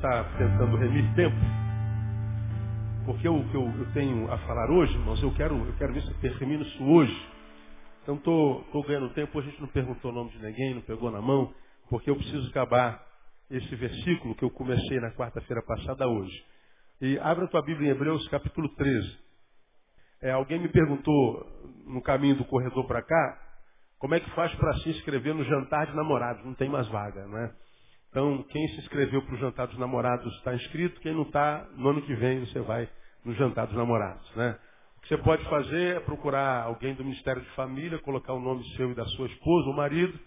está tentando remir tempo. Porque o que eu, eu, tenho a falar hoje, irmãos, eu quero, eu quero ver se eu termino isso hoje. Então estou ganhando tempo, a gente não perguntou o nome de ninguém, não pegou na mão, porque eu preciso acabar esse versículo que eu comecei na quarta-feira passada hoje. E abra tua Bíblia em Hebreus capítulo 13. É, alguém me perguntou no caminho do corredor para cá, como é que faz para se inscrever no jantar de namorados? Não tem mais vaga, não é? Então, quem se inscreveu para o jantar dos namorados está inscrito, quem não está, no ano que vem você vai no jantar dos namorados. Né? O que você pode fazer é procurar alguém do Ministério de Família, colocar o nome seu e da sua esposa ou marido,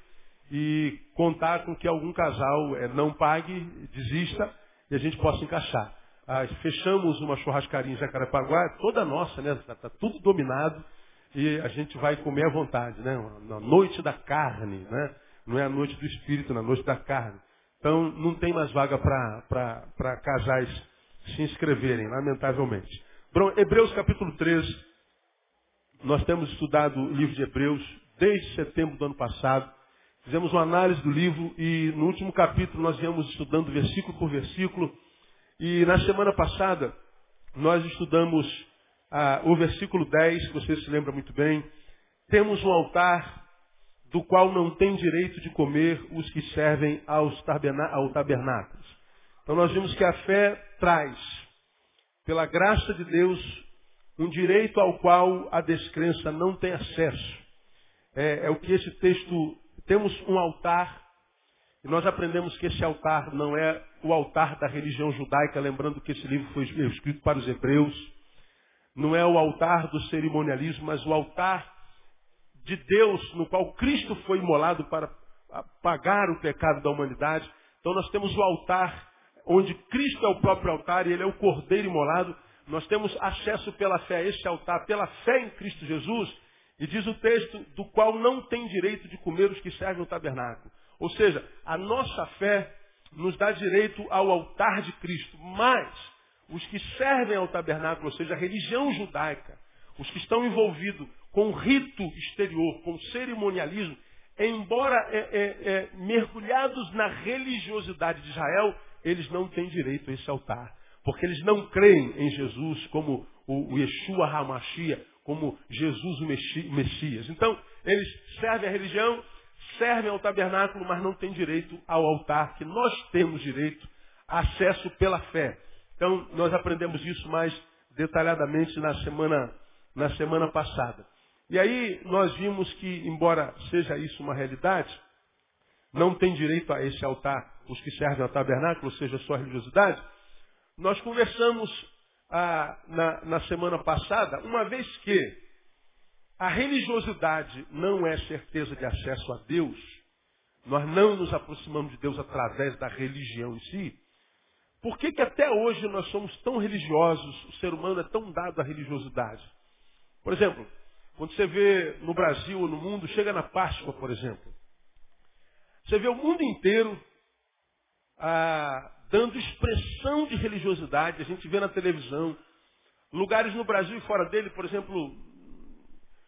e contar com que algum casal é, não pague, desista, e a gente possa encaixar. Ah, fechamos uma churrascaria em Jacarepaguá, toda nossa, né? Está tá tudo dominado, e a gente vai comer à vontade, né? Na noite da carne, né? Não é a noite do espírito, na noite da carne. Então, não tem mais vaga para casais se inscreverem, lamentavelmente. Hebreus capítulo 13. Nós temos estudado o livro de Hebreus desde setembro do ano passado. Fizemos uma análise do livro e no último capítulo nós viemos estudando versículo por versículo. E na semana passada nós estudamos ah, o versículo 10, que você se lembra muito bem. Temos um altar do qual não tem direito de comer os que servem aos ao tabernáculos. Então nós vimos que a fé traz, pela graça de Deus, um direito ao qual a descrença não tem acesso. É, é o que esse texto. Temos um altar, e nós aprendemos que esse altar não é o altar da religião judaica, lembrando que esse livro foi escrito para os hebreus. Não é o altar do cerimonialismo, mas o altar de Deus, no qual Cristo foi imolado para pagar o pecado da humanidade. Então nós temos o altar, onde Cristo é o próprio altar e ele é o cordeiro imolado. Nós temos acesso pela fé a este altar, pela fé em Cristo Jesus. E diz o texto, do qual não tem direito de comer os que servem o tabernáculo. Ou seja, a nossa fé nos dá direito ao altar de Cristo. Mas os que servem ao tabernáculo, ou seja, a religião judaica, os que estão envolvidos com rito exterior, com cerimonialismo, embora é, é, é, mergulhados na religiosidade de Israel, eles não têm direito a esse altar. Porque eles não creem em Jesus como o, Yeshua Hamashia, como Jesus o Messias. Então, eles servem a religião, servem ao tabernáculo, mas não têm direito ao altar, que nós temos direito, acesso pela fé. Então, nós aprendemos isso mais detalhadamente na semana, na semana passada. E aí nós vimos que, embora seja isso uma realidade, não tem direito a esse altar os que servem ao tabernáculo, ou seja, a sua religiosidade. Nós conversamos ah, na, na semana passada, uma vez que a religiosidade não é certeza de acesso a Deus, nós não nos aproximamos de Deus através da religião em si, por que, que até hoje nós somos tão religiosos, o ser humano é tão dado à religiosidade? Por exemplo, quando você vê no Brasil ou no mundo, chega na Páscoa, por exemplo. Você vê o mundo inteiro ah, dando expressão de religiosidade. A gente vê na televisão. Lugares no Brasil e fora dele, por exemplo,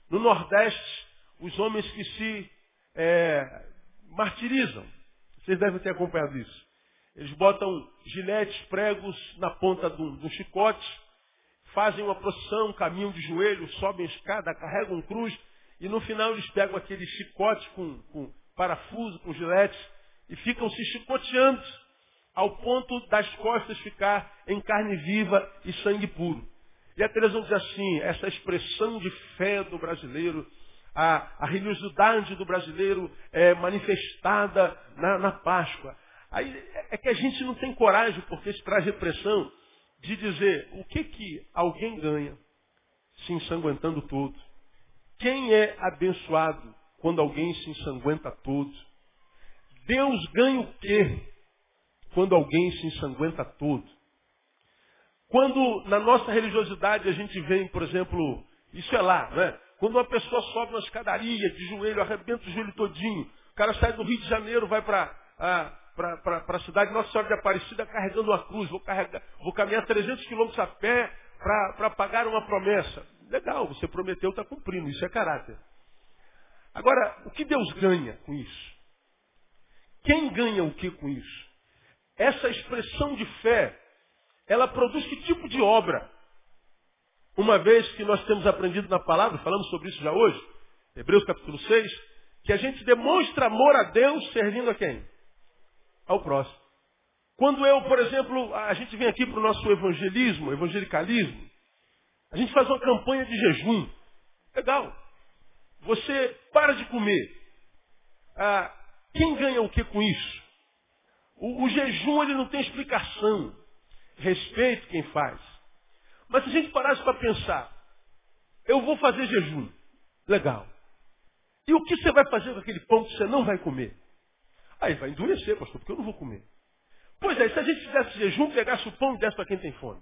no Nordeste, os homens que se é, martirizam. Vocês devem ter acompanhado isso. Eles botam giletes, pregos na ponta do, do chicote fazem uma procissão, caminham de joelho, sobem escada, carregam cruz, e no final eles pegam aquele chicote com, com parafuso, com gilete, e ficam se chicoteando ao ponto das costas ficar em carne viva e sangue puro. E a televisão diz assim, essa expressão de fé do brasileiro, a, a religiosidade do brasileiro é manifestada na, na Páscoa. Aí é que a gente não tem coragem, porque isso traz repressão de dizer o que, que alguém ganha se ensanguentando todo. Quem é abençoado quando alguém se ensanguenta todo? Deus ganha o quê quando alguém se ensanguenta todo? Quando na nossa religiosidade a gente vem, por exemplo, isso é lá, né? Quando uma pessoa sobe uma escadaria de joelho, arrebenta o joelho todinho, o cara sai do Rio de Janeiro, vai para para a cidade Nossa Senhora de Aparecida carregando uma cruz, vou, carregar, vou caminhar 300 quilômetros a pé para pagar uma promessa. Legal, você prometeu, está cumprindo, isso é caráter. Agora, o que Deus ganha com isso? Quem ganha o que com isso? essa expressão de fé, ela produz que tipo de obra? Uma vez que nós temos aprendido na palavra, falamos sobre isso já hoje, Hebreus capítulo 6, que a gente demonstra amor a Deus servindo a quem? Ao próximo. Quando eu, por exemplo, a gente vem aqui para o nosso evangelismo, evangelicalismo, a gente faz uma campanha de jejum. Legal. Você para de comer. Ah, quem ganha o que com isso? O, o jejum ele não tem explicação. Respeito quem faz. Mas se a gente parasse para pensar, eu vou fazer jejum. Legal. E o que você vai fazer com aquele pão que você não vai comer? Aí vai endurecer, pastor, porque eu não vou comer. Pois é, se a gente fizesse jejum, pegasse o pão e desse para quem tem fome.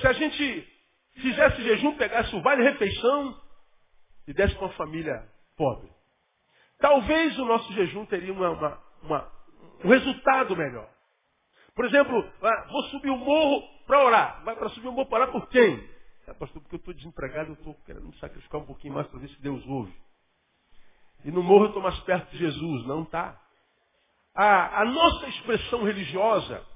Se a gente fizesse jejum, pegasse o vale-refeição e desse para uma família pobre. Talvez o nosso jejum teria uma, uma, uma, um resultado melhor. Por exemplo, ah, vou subir o morro para orar. Vai para subir o morro para orar por quem? Ah, pastor, porque eu estou desempregado, eu estou querendo me sacrificar um pouquinho mais para ver se Deus ouve. E no morro eu estou mais perto de Jesus. Não está. A, a nossa expressão religiosa,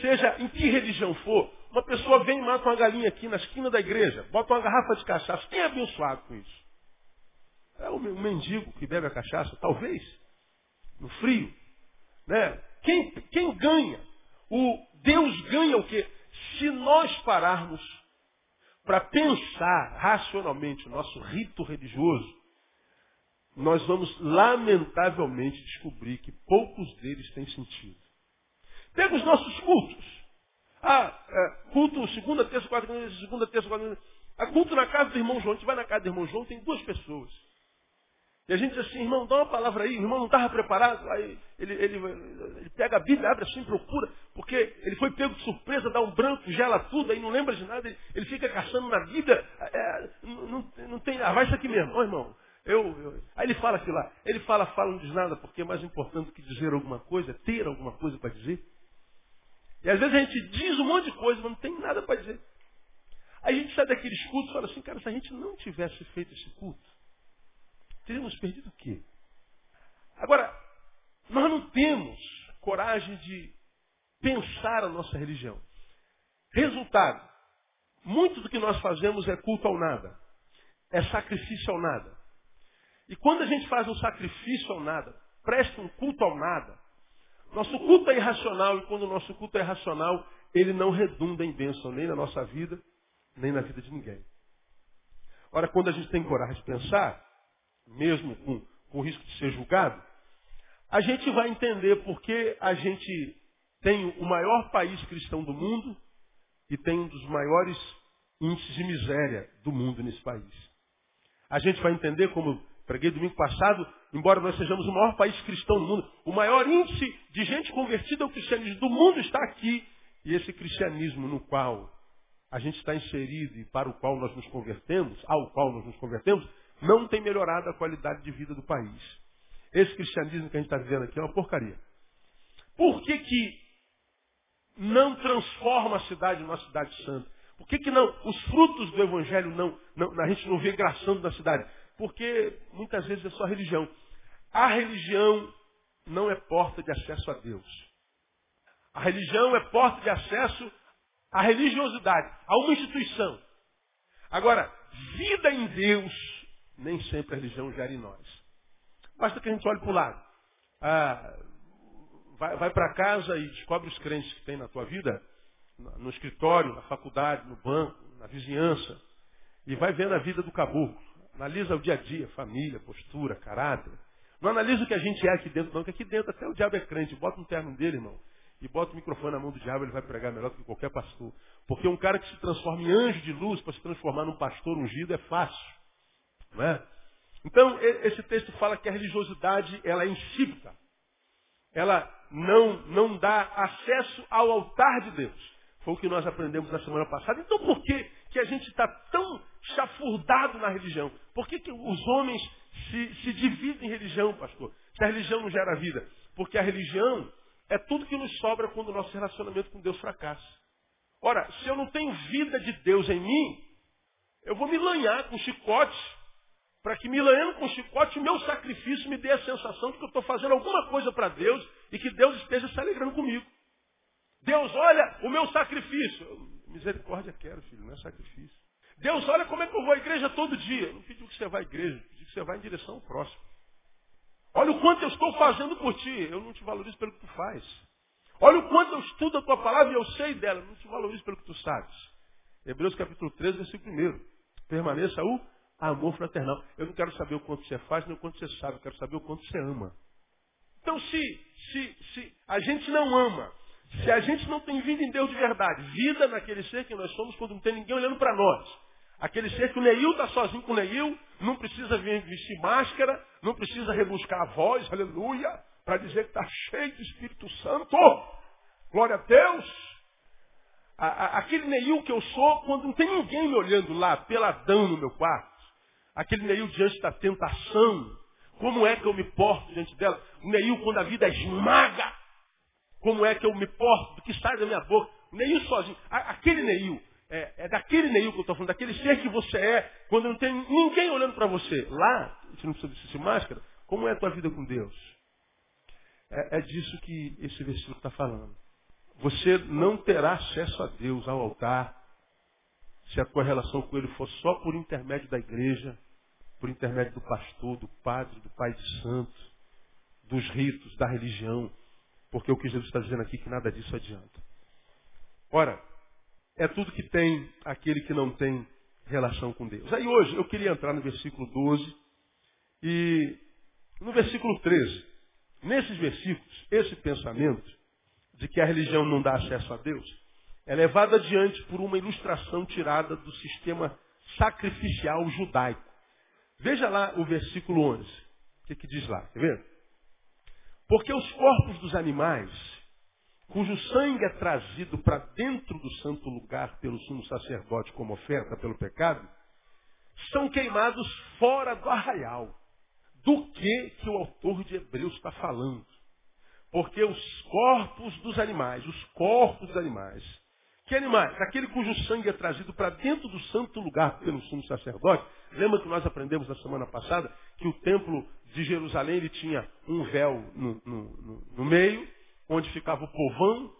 seja em que religião for, uma pessoa vem e mata uma galinha aqui na esquina da igreja, bota uma garrafa de cachaça. Quem é abençoado com isso? É o mendigo que bebe a cachaça, talvez, no frio. Né? Quem, quem ganha? O Deus ganha o quê? Se nós pararmos para pensar racionalmente o nosso rito religioso, nós vamos lamentavelmente descobrir que poucos deles têm sentido. Pega os nossos cultos. Ah, é, culto segunda, terça, quarta, segunda, terça, quarta. A culto na casa do irmão João. A gente vai na casa do irmão João, tem duas pessoas. E a gente diz assim, irmão, dá uma palavra aí. O irmão não estava preparado. Aí ele, ele, ele, pega a Bíblia, abre assim, procura. Porque ele foi pego de surpresa, dá um branco, gela tudo, aí não lembra de nada. Ele, ele fica caçando na Bíblia. É, não, não, não, tem, ah, vai isso aqui mesmo. Ó, irmão, eu, eu, aí ele fala aquilo lá. Ele fala, fala, não diz nada, porque é mais importante que dizer alguma coisa, ter alguma coisa para dizer. E às vezes a gente diz um monte de coisa, mas não tem nada para dizer. Aí a gente sai daqueles cultos e fala assim, cara, se a gente não tivesse feito esse culto, teríamos perdido o quê? Agora, nós não temos coragem de pensar a nossa religião. Resultado, muito do que nós fazemos é culto ao nada. É sacrifício ao nada. E quando a gente faz um sacrifício ao nada, presta um culto ao nada, nosso culto é irracional, e quando o nosso culto é irracional, ele não redunda em bênção nem na nossa vida, nem na vida de ninguém. Ora, quando a gente tem coragem de pensar, mesmo com, com o risco de ser julgado, a gente vai entender por que a gente tem o maior país cristão do mundo e tem um dos maiores índices de miséria do mundo nesse país. A gente vai entender como Preguei domingo passado, embora nós sejamos o maior país cristão do mundo, o maior índice de gente convertida ao cristianismo do mundo está aqui. E esse cristianismo no qual a gente está inserido e para o qual nós nos convertemos, ao qual nós nos convertemos, não tem melhorado a qualidade de vida do país. Esse cristianismo que a gente está vivendo aqui é uma porcaria. Por que, que não transforma a cidade numa cidade santa? Por que, que não? Os frutos do evangelho não, não, a gente não vê graçando na cidade. Porque muitas vezes é só religião. A religião não é porta de acesso a Deus. A religião é porta de acesso à religiosidade, a uma instituição. Agora, vida em Deus, nem sempre a religião gera em nós. Basta que a gente olhe para o lado. Ah, vai, vai para casa e descobre os crentes que tem na tua vida, no escritório, na faculdade, no banco, na vizinhança, e vai vendo a vida do caboclo. Analisa o dia a dia, família, postura, caráter. Não analisa o que a gente é aqui dentro, não, que aqui dentro até o diabo é crente. Bota um terno dele, irmão, e bota o microfone na mão do diabo, ele vai pregar melhor do que qualquer pastor. Porque um cara que se transforma em anjo de luz para se transformar num pastor ungido é fácil. Não é? Então, esse texto fala que a religiosidade ela é insípida. Ela não, não dá acesso ao altar de Deus. Foi o que nós aprendemos na semana passada. Então, por que, que a gente está tão chafurdado na religião. Por que, que os homens se, se dividem em religião, pastor? Se a religião não gera vida. Porque a religião é tudo que nos sobra quando o nosso relacionamento com Deus fracassa. Ora, se eu não tenho vida de Deus em mim, eu vou me lanhar com chicote, para que me lanhando com chicote, o meu sacrifício me dê a sensação de que eu estou fazendo alguma coisa para Deus e que Deus esteja se alegrando comigo. Deus olha o meu sacrifício. Misericórdia quero, filho, não é sacrifício. Deus olha como é que eu vou à igreja todo dia. não pediu que você vá à igreja, pediu que você vá em direção ao próximo. Olha o quanto eu estou fazendo por ti. Eu não te valorizo pelo que tu faz. Olha o quanto eu estudo a tua palavra e eu sei dela. Eu não te valorizo pelo que tu sabes. Hebreus capítulo 13, versículo 1. Permaneça o amor fraternal. Eu não quero saber o quanto você faz, nem o quanto você sabe. Eu quero saber o quanto você ama. Então, se, se, se a gente não ama, se a gente não tem vida em Deus de verdade, vida naquele ser que nós somos quando não tem ninguém olhando para nós, aquele ser que o Neil está sozinho com o Neil, não precisa vestir máscara, não precisa rebuscar a voz, aleluia, para dizer que está cheio de Espírito Santo. Glória a Deus. A, a, aquele Neil que eu sou, quando não tem ninguém me olhando lá, peladão no meu quarto, aquele Neil diante da tentação, como é que eu me porto diante dela? O Neil quando a vida esmaga, como é que eu me porto, do que sai da minha boca. O Neil sozinho. Aquele Neil, é, é daquele Neil que eu estou falando, daquele ser que você é, quando não tem ninguém olhando para você. Lá, você não precisa vestir máscara, como é a tua vida com Deus? É, é disso que esse versículo está falando. Você não terá acesso a Deus, ao altar, se a tua relação com Ele for só por intermédio da igreja, por intermédio do pastor, do padre, do pai de santo, dos ritos, da religião. Porque o que Jesus está dizendo aqui é que nada disso adianta. Ora, é tudo que tem aquele que não tem relação com Deus. Aí hoje eu queria entrar no versículo 12 e no versículo 13. Nesses versículos, esse pensamento de que a religião não dá acesso a Deus é levado adiante por uma ilustração tirada do sistema sacrificial judaico. Veja lá o versículo 11. O que, que diz lá? Quer ver? Porque os corpos dos animais, cujo sangue é trazido para dentro do santo lugar pelo sumo sacerdote como oferta pelo pecado, são queimados fora do arraial. Do que que o autor de Hebreus está falando? Porque os corpos dos animais, os corpos dos animais, que animais? Aquele cujo sangue é trazido para dentro do santo lugar pelo sumo sacerdote. Lembra que nós aprendemos na semana passada que o templo de Jerusalém ele tinha um véu no, no, no meio, onde ficava o povão,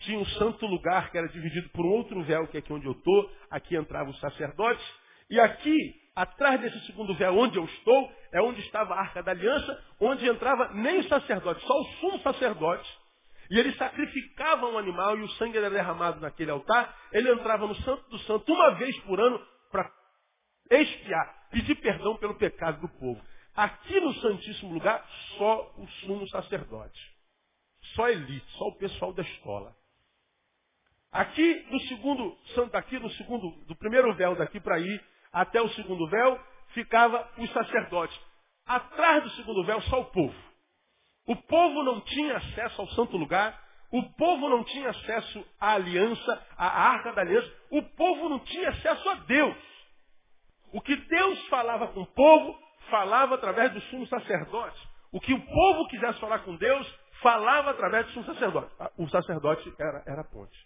tinha um santo lugar que era dividido por um outro véu, que é aqui onde eu estou, aqui entravam os sacerdotes, e aqui, atrás desse segundo véu onde eu estou, é onde estava a arca da aliança, onde entrava nem o sacerdote, só o sumo sacerdote, e ele sacrificava um animal e o sangue era derramado naquele altar. Ele entrava no Santo do Santo uma vez por ano para expiar, pedir perdão pelo pecado do povo. Aqui no Santíssimo Lugar, só o sumo sacerdote. Só a elite, só o pessoal da escola. Aqui no segundo, santo aqui no segundo, do primeiro véu daqui para ir até o segundo véu, ficava os sacerdotes. Atrás do segundo véu, só o povo. O povo não tinha acesso ao santo lugar, o povo não tinha acesso à aliança, à arca da aliança, o povo não tinha acesso a Deus. O que Deus falava com o povo, falava através do sumo sacerdote. O que o povo quisesse falar com Deus, falava através do sumo sacerdote. O sacerdote era, era a ponte.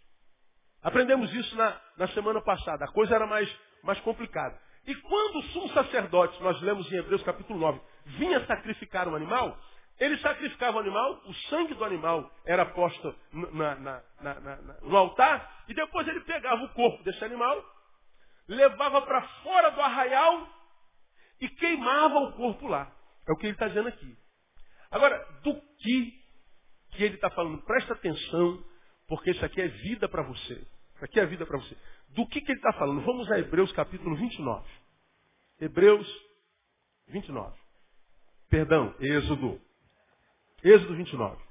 Aprendemos isso na, na semana passada. A coisa era mais, mais complicada. E quando o sumo sacerdote, nós lemos em Hebreus capítulo 9, vinha sacrificar um animal, ele sacrificava o animal, o sangue do animal era posto na, na, na, no altar, e depois ele pegava o corpo desse animal, levava para fora do arraial e queimava o corpo lá. É o que ele está dizendo aqui. Agora, do que que ele está falando? Presta atenção, porque isso aqui é vida para você. Isso aqui é vida para você. Do que, que ele está falando? Vamos a Hebreus capítulo 29. Hebreus 29. Perdão, Êxodo Êxodo 29.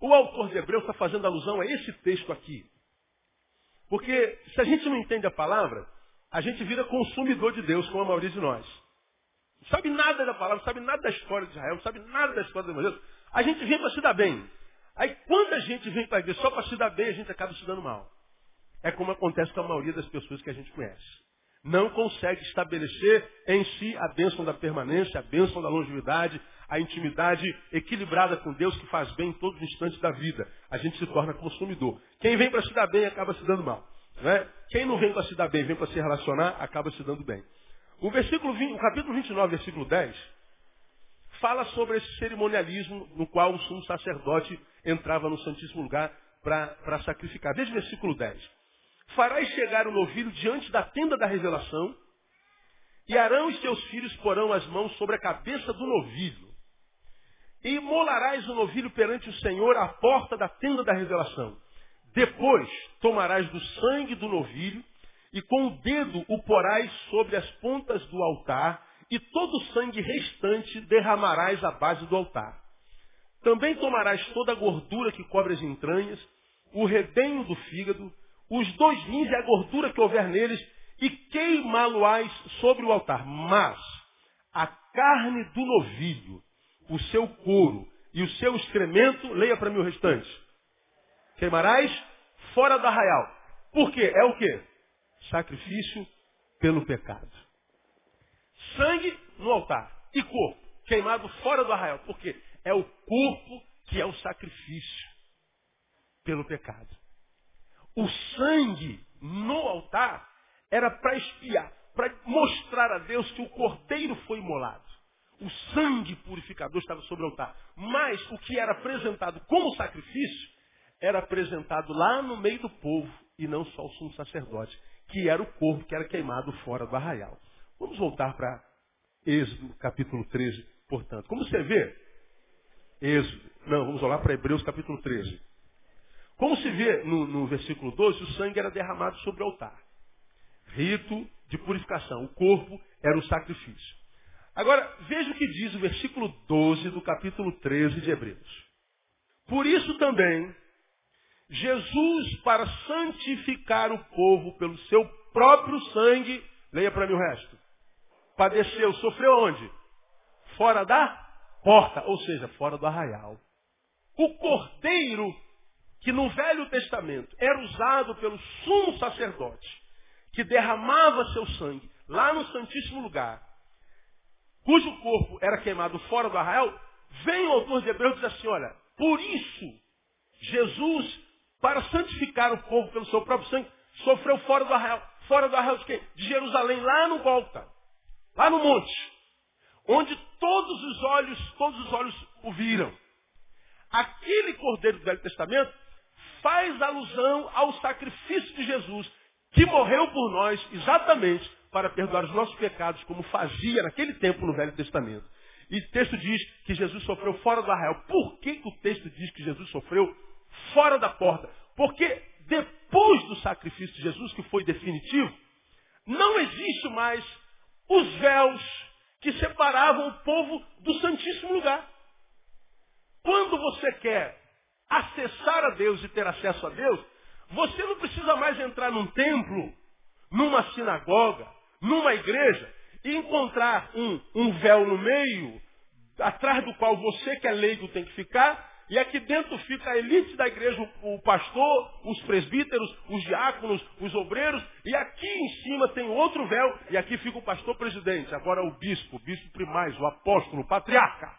O autor de Hebreus está fazendo alusão a esse texto aqui. Porque se a gente não entende a palavra, a gente vira consumidor de Deus, como a maioria de nós. Não sabe nada da palavra, não sabe nada da história de Israel, não sabe nada da história do Evangelho. A gente vem para se dar bem. Aí quando a gente vem para igreja só para se dar bem, a gente acaba se dando mal. É como acontece com a maioria das pessoas que a gente conhece. Não consegue estabelecer em si a bênção da permanência, a bênção da longevidade, a intimidade equilibrada com Deus que faz bem em todos os instantes da vida. A gente se torna consumidor. Quem vem para se dar bem acaba se dando mal. Né? Quem não vem para se dar bem, vem para se relacionar, acaba se dando bem. O, versículo 20, o capítulo 29, versículo 10, fala sobre esse cerimonialismo no qual o sumo sacerdote entrava no Santíssimo Lugar para sacrificar. Veja o versículo 10. Farás chegar o novilho diante da tenda da revelação, e Arão e seus filhos porão as mãos sobre a cabeça do novilho. E molarás o novilho perante o Senhor à porta da tenda da revelação. Depois tomarás do sangue do novilho e com o dedo o porás sobre as pontas do altar e todo o sangue restante derramarás à base do altar. Também tomarás toda a gordura que cobre as entranhas, o redenho do fígado, os dois rins e a gordura que houver neles, e queimá-lo-ás sobre o altar. Mas a carne do novilho, o seu couro e o seu excremento, leia para mim o restante. Queimarás fora do arraial. Por quê? É o quê? Sacrifício pelo pecado. Sangue no altar e corpo queimado fora do arraial. Por quê? É o corpo que é o sacrifício pelo pecado. O sangue no altar era para espiar, para mostrar a Deus que o cordeiro foi imolado. O sangue purificador estava sobre o altar. Mas o que era apresentado como sacrifício era apresentado lá no meio do povo e não só o sumo sacerdote, que era o corpo que era queimado fora do arraial. Vamos voltar para Êxodo, capítulo 13, portanto. Como você vê, Êxodo, não, vamos olhar para Hebreus, capítulo 13. Como se vê no, no versículo 12, o sangue era derramado sobre o altar. Rito de purificação. O corpo era o sacrifício. Agora, veja o que diz o versículo 12 do capítulo 13 de Hebreus. Por isso também, Jesus, para santificar o povo pelo seu próprio sangue, leia para mim o resto, padeceu, sofreu onde? Fora da porta, ou seja, fora do arraial. O cordeiro, que no Velho Testamento era usado pelo sumo sacerdote, que derramava seu sangue lá no Santíssimo Lugar, cujo corpo era queimado fora do arraial, vem o autor de Hebreus e diz assim, olha, por isso, Jesus, para santificar o povo pelo seu próprio sangue, sofreu fora do arraial. Fora do arraial de quem? De Jerusalém, lá no Volta, lá no monte, onde todos os olhos, todos os olhos o viram. Aquele cordeiro do Velho Testamento faz alusão ao sacrifício de Jesus, que morreu por nós exatamente para perdoar os nossos pecados, como fazia naquele tempo no Velho Testamento. E o texto diz que Jesus sofreu fora do arraial. Por que, que o texto diz que Jesus sofreu fora da porta? Porque depois do sacrifício de Jesus, que foi definitivo, não existe mais os véus que separavam o povo do Santíssimo Lugar. Quando você quer acessar a Deus e ter acesso a Deus, você não precisa mais entrar num templo, numa sinagoga, numa igreja e encontrar um, um véu no meio, atrás do qual você que é leigo tem que ficar, e aqui dentro fica a elite da igreja, o pastor, os presbíteros, os diáconos, os obreiros, e aqui em cima tem outro véu, e aqui fica o pastor presidente, agora o bispo, o bispo primaz, o apóstolo, o patriarca.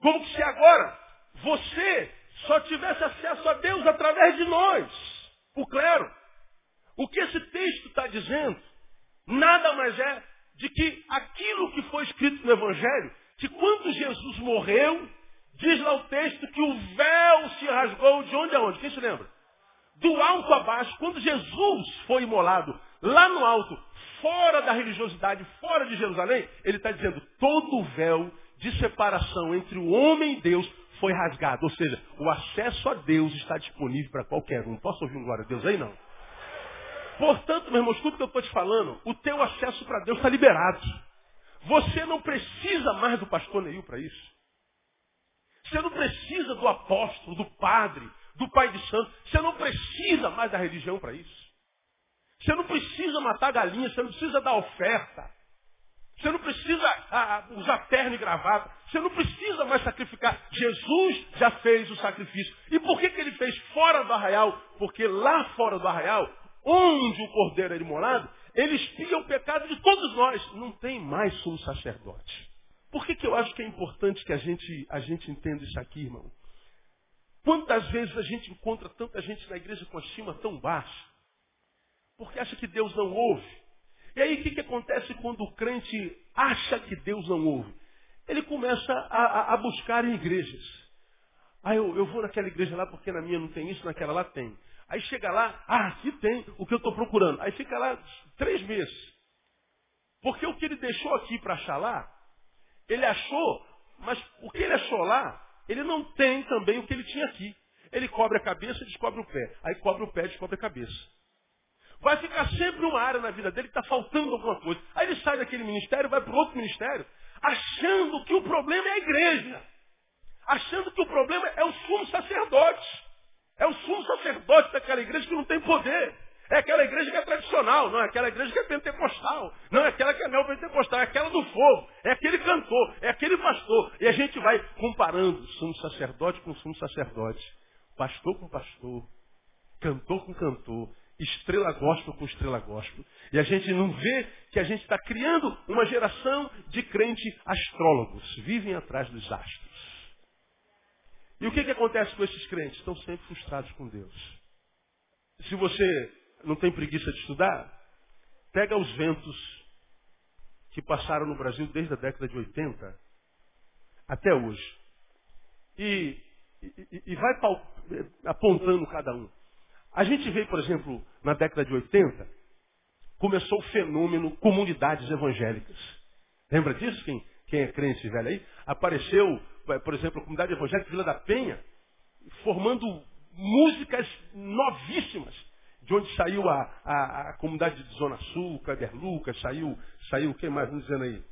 Como que se agora você só tivesse acesso a Deus através de nós, o clero. O que esse texto está dizendo nada mais é de que aquilo que foi escrito no Evangelho, que quando Jesus morreu, diz lá o texto que o véu se rasgou de onde a onde? Quem se lembra? Do alto a baixo. Quando Jesus foi imolado lá no alto, fora da religiosidade, fora de Jerusalém, ele está dizendo todo o véu de separação entre o homem e Deus foi rasgado. Ou seja, o acesso a Deus está disponível para qualquer um. Posso ouvir um glória a Deus aí? Não. Portanto, meu irmão, tudo que eu estou te falando, o teu acesso para Deus está liberado. Você não precisa mais do pastor Neil para isso. Você não precisa do apóstolo, do padre, do pai de santo. Você não precisa mais da religião para isso. Você não precisa matar galinha, você não precisa dar oferta. Você não precisa ah, ah, usar terno e gravata. Você não precisa mais sacrificar. Jesus já fez o sacrifício. E por que, que ele fez fora do arraial? Porque lá fora do arraial, onde o cordeiro era imolado, ele espia o pecado de todos nós. Não tem mais sumo sacerdote. Por que, que eu acho que é importante que a gente, a gente entenda isso aqui, irmão? Quantas vezes a gente encontra tanta gente na igreja com a estima tão baixa? Porque acha que Deus não ouve. E aí o que, que acontece quando o crente acha que Deus não ouve? Ele começa a, a, a buscar em igrejas. Ah, eu, eu vou naquela igreja lá porque na minha não tem isso, naquela lá tem. Aí chega lá, ah, aqui tem o que eu estou procurando. Aí fica lá três meses. Porque o que ele deixou aqui para achar lá, ele achou, mas o que ele achou lá, ele não tem também o que ele tinha aqui. Ele cobre a cabeça e descobre o pé. Aí cobre o pé e descobre a cabeça. Vai ficar sempre uma área na vida dele que está faltando alguma coisa. Aí ele sai daquele ministério, vai para outro ministério, achando que o problema é a igreja. Achando que o problema é o sumo sacerdote. É o sumo sacerdote daquela igreja que não tem poder. É aquela igreja que é tradicional, não é aquela igreja que é pentecostal. Não é aquela que é neopentecostal, é aquela do fogo. É aquele cantor, é aquele pastor. E a gente vai comparando sumo sacerdote com sumo sacerdote. Pastor com pastor. Cantor com cantor. Estrela gospel com estrela gospel. E a gente não vê que a gente está criando uma geração de crente astrólogos. Vivem atrás dos astros. E o que, que acontece com esses crentes? Estão sempre frustrados com Deus. Se você não tem preguiça de estudar, pega os ventos que passaram no Brasil desde a década de 80 até hoje. E, e, e vai apontando cada um. A gente vê, por exemplo, na década de 80, começou o fenômeno comunidades evangélicas. Lembra disso? Quem, quem é crente velho aí? Apareceu, por exemplo, a comunidade evangélica Vila da Penha, formando músicas novíssimas de onde saiu a, a, a comunidade de Zona Sul, Cader Lucas, saiu, saiu, quem mais nos dizendo aí?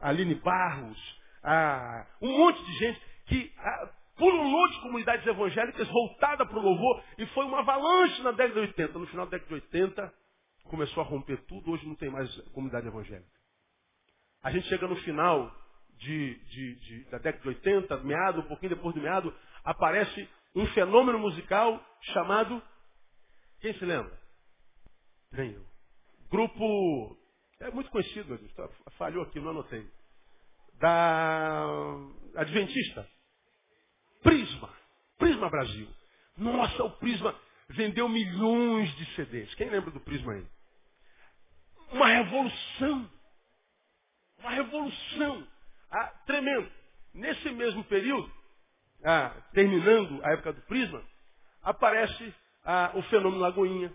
Aline Barros, a, um monte de gente que a, pululou de comunidades evangélicas voltada para o louvor e foi uma avalanche na década de 80. No final da década de 80 começou a romper tudo, hoje não tem mais comunidade evangélica. A gente chega no final de, de, de, da década de 80, meado, um pouquinho depois do meado, aparece um fenômeno musical chamado quem se lembra? Nem eu. Grupo. É muito conhecido, meu Deus. Tá, falhou aqui, não anotei. Da Adventista. Prisma. Prisma Brasil. Nossa, o Prisma vendeu milhões de CDs. Quem lembra do Prisma aí? Uma revolução. Uma revolução. Ah, tremendo. Nesse mesmo período, ah, terminando a época do Prisma, aparece ah, o fenômeno Lagoinha,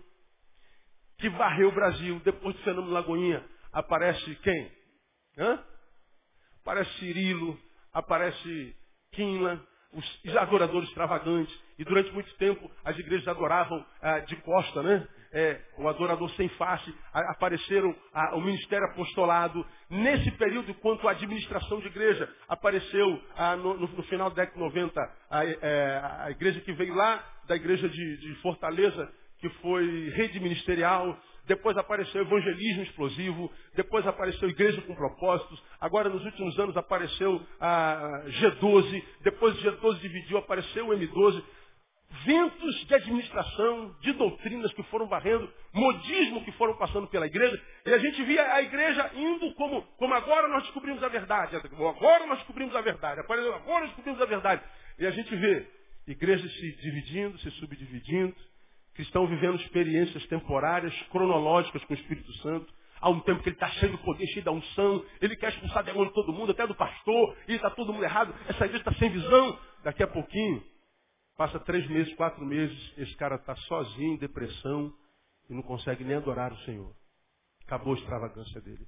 que varreu o Brasil. Depois do fenômeno Lagoinha, aparece quem? Hã? Aparece Cirilo, aparece Quinlan, os adoradores extravagantes. E durante muito tempo as igrejas adoravam ah, de costa, né? É, o adorador sem face. A, apareceram ah, o ministério apostolado. Nesse período, enquanto a administração de igreja apareceu ah, no, no, final da década de 90, a, é, a igreja que veio lá da igreja de, de Fortaleza, que foi rede ministerial, depois apareceu evangelismo explosivo, depois apareceu igreja com propósitos, agora nos últimos anos apareceu a G12, depois o G12 dividiu, apareceu o M12. Ventos de administração, de doutrinas que foram varrendo, modismo que foram passando pela igreja, e a gente via a igreja indo como, como agora nós descobrimos a verdade, agora nós descobrimos a verdade, agora nós descobrimos a verdade. E a gente vê igrejas se dividindo, se subdividindo, cristãos vivendo experiências temporárias, cronológicas com o Espírito Santo. Há um tempo que ele está cheio de poder, cheio da unção, ele quer expulsar demônio de todo mundo, até do pastor, e está todo mundo errado, essa igreja está sem visão. Daqui a pouquinho, passa três meses, quatro meses, esse cara está sozinho, em depressão, e não consegue nem adorar o Senhor. Acabou a extravagância dele.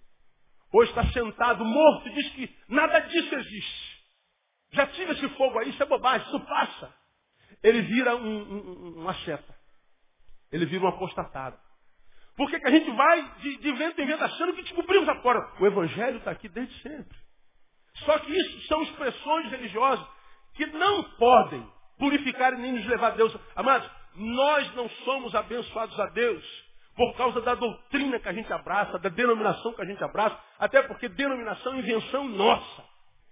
Hoje está sentado, morto, e diz que nada disso existe. Já tive esse fogo aí, isso é bobagem, isso passa ele vira um, um, uma seta. Ele vira um apostatado. Por que, que a gente vai de, de vento em vento achando que descobrimos agora? O Evangelho está aqui desde sempre. Só que isso são expressões religiosas que não podem purificar e nem nos levar a Deus. Amados, nós não somos abençoados a Deus por causa da doutrina que a gente abraça, da denominação que a gente abraça, até porque denominação é invenção nossa.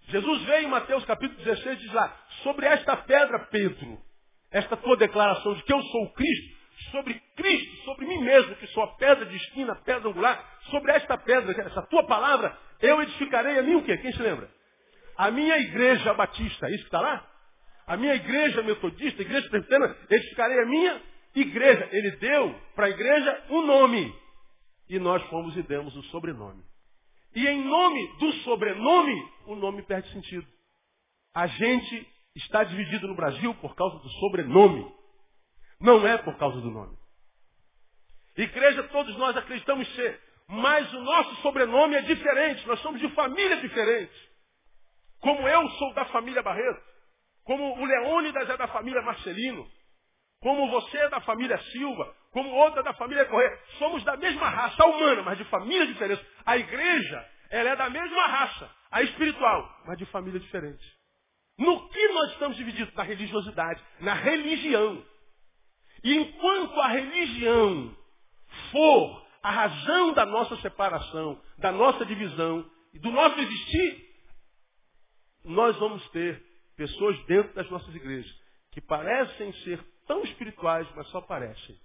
Jesus veio em Mateus capítulo 16 diz lá, sobre esta pedra, Pedro, esta tua declaração de que eu sou o Cristo, sobre Cristo, sobre mim mesmo, que sou a pedra de esquina, pedra angular, sobre esta pedra, essa tua palavra, eu edificarei a mim o quê? Quem se lembra? A minha igreja batista, é isso que está lá? A minha igreja metodista, igreja presbiteriana, edificarei a minha igreja. Ele deu para a igreja um nome. E nós fomos e demos o sobrenome. E em nome do sobrenome, o nome perde sentido. A gente está dividido no Brasil por causa do sobrenome. Não é por causa do nome. Igreja todos nós acreditamos ser, mas o nosso sobrenome é diferente, nós somos de família diferente. Como eu sou da família Barreto, como o Leônidas é da família Marcelino, como você é da família Silva, como outra da família Correia. Somos da mesma raça humana, mas de família diferente. A igreja, ela é da mesma raça, a espiritual, mas de família diferente. No que nós estamos divididos? Na religiosidade, na religião. E enquanto a religião for a razão da nossa separação, da nossa divisão e do nosso existir, nós vamos ter pessoas dentro das nossas igrejas que parecem ser tão espirituais, mas só parecem.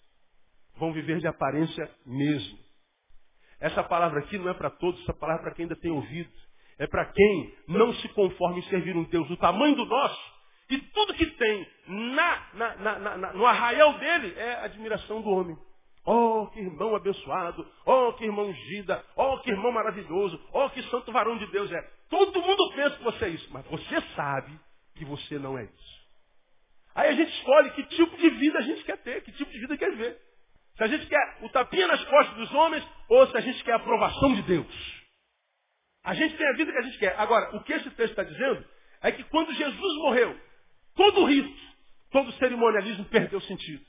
Vão viver de aparência mesmo. Essa palavra aqui não é para todos, essa palavra é para quem ainda tem ouvido. É para quem não se conforma em servir um Deus do tamanho do nosso. E tudo que tem na, na, na, no arraial dele é admiração do homem. Oh, que irmão abençoado. Oh, que irmão ungida. Oh, que irmão maravilhoso. Oh, que santo varão de Deus é. Todo mundo pensa que você é isso, mas você sabe que você não é isso. Aí a gente escolhe que tipo de vida a gente quer ter, que tipo de vida quer ver. Se a gente quer o tapinha nas costas dos homens ou se a gente quer a aprovação de Deus. A gente tem a vida que a gente quer. Agora, o que esse texto está dizendo é que quando Jesus morreu, todo o rito, todo o cerimonialismo perdeu sentido.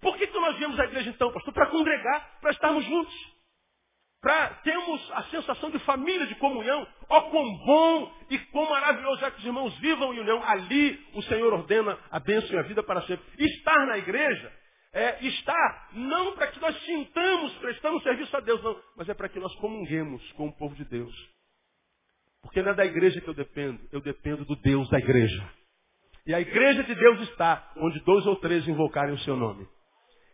Por que, que nós viemos à igreja então, pastor? Para congregar, para estarmos juntos. Para termos a sensação de família, de comunhão. Ó, oh, quão bom e quão maravilhoso é que os irmãos vivam em união. Ali o Senhor ordena a bênção e a vida para sempre. Estar na igreja é estar não para que nós sintamos prestando serviço a Deus, não, mas é para que nós comunguemos com o povo de Deus. Porque não é da igreja que eu dependo, eu dependo do Deus da igreja. E a igreja de Deus está onde dois ou três invocarem o seu nome.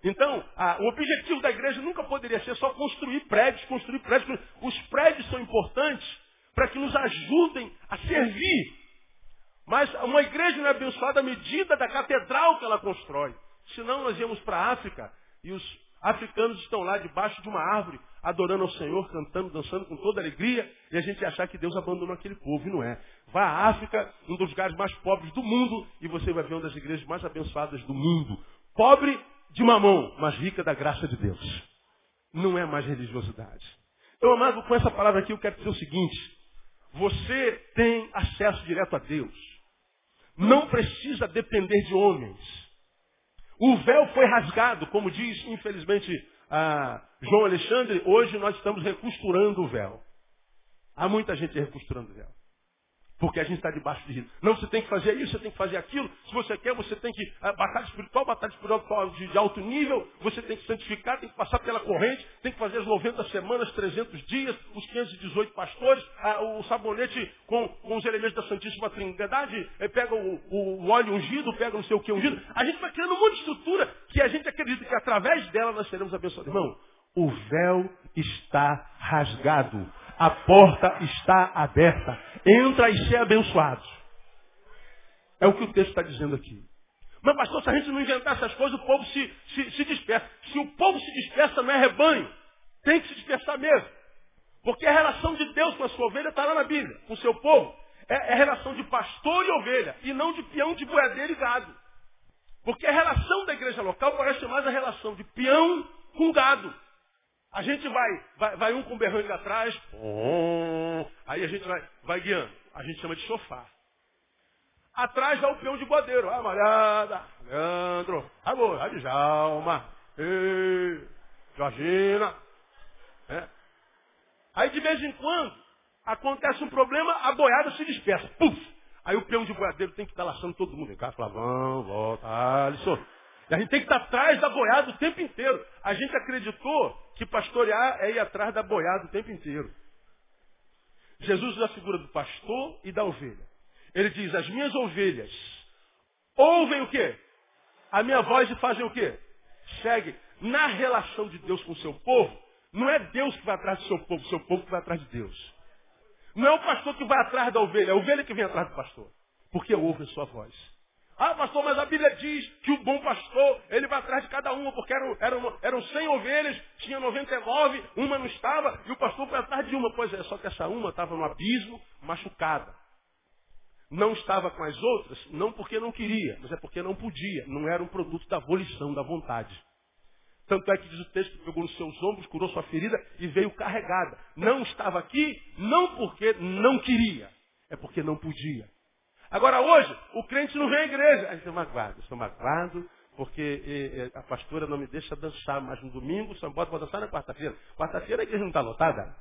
Então, a, o objetivo da igreja nunca poderia ser só construir prédios, construir prédios. Os prédios são importantes para que nos ajudem a servir. Mas uma igreja não é abençoada à medida da catedral que ela constrói. Senão nós íamos para a África e os africanos estão lá debaixo de uma árvore, adorando ao Senhor, cantando, dançando com toda alegria, e a gente achar que Deus abandonou aquele povo, e não é. Vá à África, um dos lugares mais pobres do mundo, e você vai ver uma das igrejas mais abençoadas do mundo. Pobre de mamão, mas rica da graça de Deus. Não é mais religiosidade. Então, amado, com essa palavra aqui eu quero dizer o seguinte. Você tem acesso direto a Deus. Não precisa depender de homens. O véu foi rasgado, como diz, infelizmente, João Alexandre, hoje nós estamos recosturando o véu. Há muita gente recosturando o véu. Porque a gente está debaixo de rito. Não, você tem que fazer isso, você tem que fazer aquilo. Se você quer, você tem que. A batalha espiritual, batalha espiritual de, de alto nível. Você tem que santificar, tem que passar pela corrente, tem que fazer as 90 semanas, 300 dias, os 518 pastores, a, o sabonete com, com, os elementos da Santíssima Trindade, é, pega o, o, óleo ungido, pega não sei o que ungido. A gente vai criando um monte de estrutura que a gente acredita que através dela nós seremos abençoados. Irmão, o véu está rasgado. A porta está aberta. Entra e seja abençoado. É o que o texto está dizendo aqui. Mas, pastor, se a gente não inventar essas coisas, o povo se, se, se dispersa. Se o povo se dispersa, não é rebanho. Tem que se dispersar mesmo. Porque a relação de Deus com a sua ovelha está lá na Bíblia, com o seu povo. É, é a relação de pastor e ovelha, e não de peão, de boiadeiro e gado. Porque a relação da igreja local parece mais a relação de peão com gado. A gente vai, vai, vai um com o berrangue atrás, aí a gente vai, vai guiando. A gente chama de sofá. Atrás dá o peão de bodeiro. Ah, Malhada, Leandro, amor, Adjalma, ei, Georgina. É. Aí de vez em quando acontece um problema, a boiada se dispersa. Puf! Aí o peão de boiadeiro tem que estar laçando todo mundo. Vem cá, Flavão, volta, Alisson. A gente tem que estar atrás da boiada o tempo inteiro. A gente acreditou que pastorear é ir atrás da boiada o tempo inteiro. Jesus usa a figura do pastor e da ovelha. Ele diz, as minhas ovelhas ouvem o quê? A minha voz e fazem o quê? Segue. Na relação de Deus com o seu povo, não é Deus que vai atrás do seu povo, o seu povo que vai atrás de Deus. Não é o pastor que vai atrás da ovelha, é a ovelha que vem atrás do pastor. Porque ouve a sua voz. Ah, pastor, mas a Bíblia diz que o bom pastor, ele vai atrás de cada uma, porque eram, eram, eram 100 ovelhas, tinha 99, uma não estava, e o pastor foi atrás de uma. Pois é, só que essa uma estava no abismo, machucada. não estava com as outras, não porque não queria, mas é porque não podia. Não era um produto da volição, da vontade. Tanto é que diz o texto que pegou nos seus ombros, curou sua ferida e veio carregada. Não estava aqui, não porque não queria, é porque não podia. Agora hoje, o crente não vem à igreja. A gente é magoado, estou magoado, porque e, e, a pastora não me deixa dançar mais no domingo, só bota para dançar na quarta-feira. Quarta-feira a igreja não está lotada.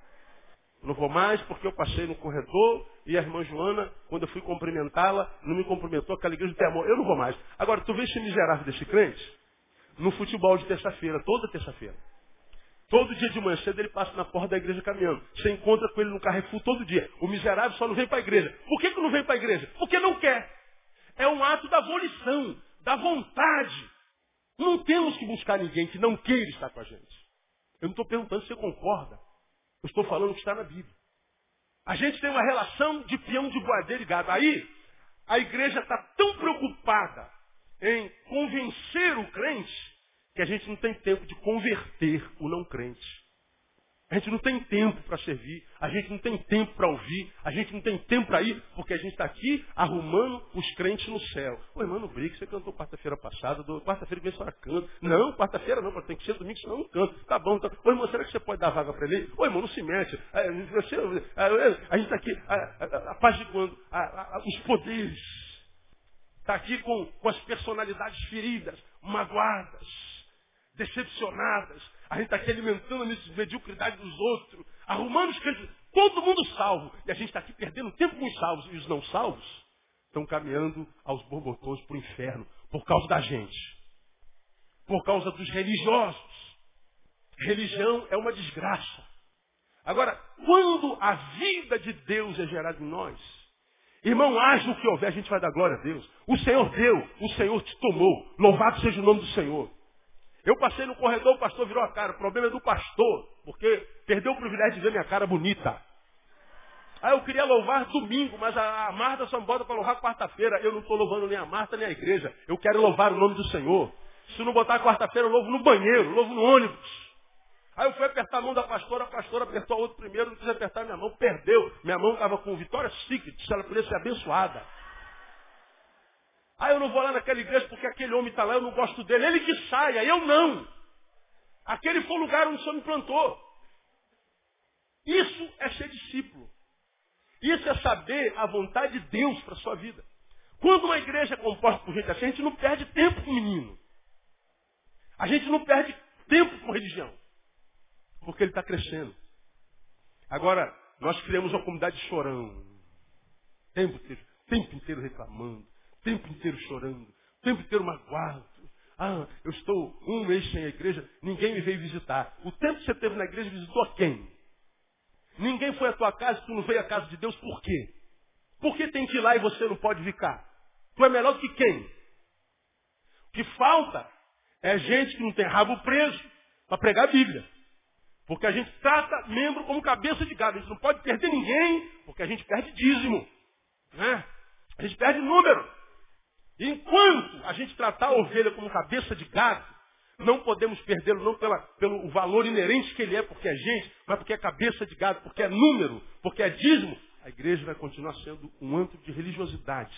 Não vou mais porque eu passei no corredor e a irmã Joana, quando eu fui cumprimentá-la, não me cumprimentou, aquela igreja tem amor. Eu não vou mais. Agora, tu vê esse miserável desse crente? No futebol de terça-feira, toda terça-feira. Todo dia de manhã cedo ele passa na porta da igreja caminhando. Você encontra com ele no Carrefour todo dia. O miserável só não vem para a igreja. Por que, que não vem para a igreja? Porque não quer. É um ato da volição, da vontade. Não temos que buscar ninguém que não queira estar com a gente. Eu não estou perguntando se você concorda. Eu estou falando que está na Bíblia. A gente tem uma relação de peão de boadeiro e gado. Aí, a igreja está tão preocupada em convencer o crente que a gente não tem tempo de converter o não crente. A gente não tem tempo para servir, a gente não tem tempo para ouvir, a gente não tem tempo para ir, porque a gente está aqui arrumando os crentes no céu. Ô irmão, não brigue, você cantou quarta-feira passada, quarta-feira vem só canta. Não, quarta-feira não, tem que ser domingo, senão não canto. Tá bom, tá. Ô irmão, será que você pode dar vaga para ele? Ô irmão, não se mete. É, você, é, a, gente está aqui apaziguando os poderes. Está aqui com, com as personalidades feridas, magoadas decepcionadas. A gente está aqui alimentando a mediocridade dos outros, arrumando os crentes, todo mundo salvo. E a gente está aqui perdendo tempo com os salvos. E os não salvos estão caminhando aos borbotões para o inferno por causa da gente. Por causa dos religiosos. Religião é uma desgraça. Agora, quando a vida de Deus é gerada em nós, irmão, haja o que houver, a gente vai dar glória a Deus. O Senhor deu, o Senhor te tomou. Louvado seja o nome do Senhor. Eu passei no corredor, o pastor virou a cara. O problema é do pastor, porque perdeu o privilégio de ver minha cara bonita. Aí eu queria louvar domingo, mas a, Marta só me bota para louvar quarta-feira. Eu não estou louvando nem a Marta nem a igreja. Eu quero louvar o nome do Senhor. Se não botar quarta-feira, eu louvo no banheiro, louvo no ônibus. Aí eu fui apertar a mão da pastora, a pastora apertou a outra primeiro, não quis apertar minha mão, perdeu. Minha mão estava com Vitória Secret, se ela podia ser abençoada. Ah, eu não vou lá naquela igreja porque aquele homem está lá, eu não gosto dele. Ele que saia, eu não. Aquele foi o lugar onde o Senhor me plantou. Isso é ser discípulo. Isso é saber a vontade de Deus para a sua vida. Quando uma igreja é composta por gente assim, a gente não perde tempo com o menino. A gente não perde tempo com religião. Porque ele está crescendo. Agora, nós criamos uma comunidade chorão. Tempo inteiro, tempo inteiro reclamando tempo inteiro chorando, tempo inteiro magoado. Ah, eu estou um mês sem a igreja, ninguém me veio visitar. O tempo que você teve na igreja visitou quem? Ninguém foi à tua casa, tu não veio à casa de Deus, por quê? Por que tem que ir lá e você não pode ficar? Tu é melhor do que quem? O que falta é gente que não tem rabo preso para pregar a Bíblia. Porque a gente trata membro como cabeça de gado. A gente não pode perder ninguém, porque a gente perde dízimo. Né? A gente perde número. Enquanto a gente tratar a ovelha como cabeça de gado, não podemos perdê-lo não pela, pelo valor inerente que ele é, porque é gente, mas porque é cabeça de gado, porque é número, porque é dízimo. A igreja vai continuar sendo um antro de religiosidade.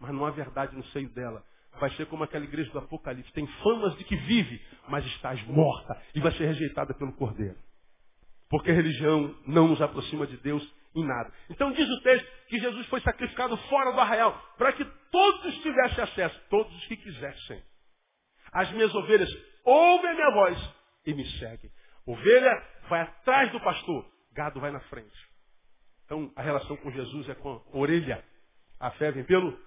Mas não há verdade no seio dela. Vai ser como aquela igreja do Apocalipse. Tem famas de que vive, mas estás morta e vai ser rejeitada pelo Cordeiro. Porque a religião não nos aproxima de Deus em nada. Então diz o texto que Jesus foi sacrificado fora do arraial, para que todos tivessem acesso, todos os que quisessem. As minhas ovelhas ouvem a minha voz e me seguem. Ovelha vai atrás do pastor, gado vai na frente. Então a relação com Jesus é com a orelha. A fé vem pelo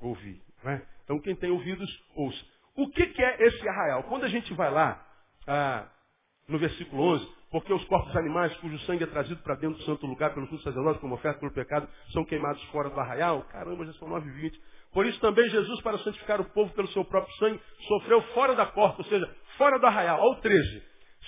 ouvir. É? Então quem tem ouvidos, ouça. O que, que é esse arraial? Quando a gente vai lá, ah, no versículo 11, porque os corpos animais cujo sangue é trazido para dentro do santo lugar pelos justos sacerdotes como oferta pelo pecado são queimados fora do arraial. Caramba, já são 9 e 20. Por isso também Jesus, para santificar o povo pelo seu próprio sangue, sofreu fora da porta, ou seja, fora do arraial. Ao 13.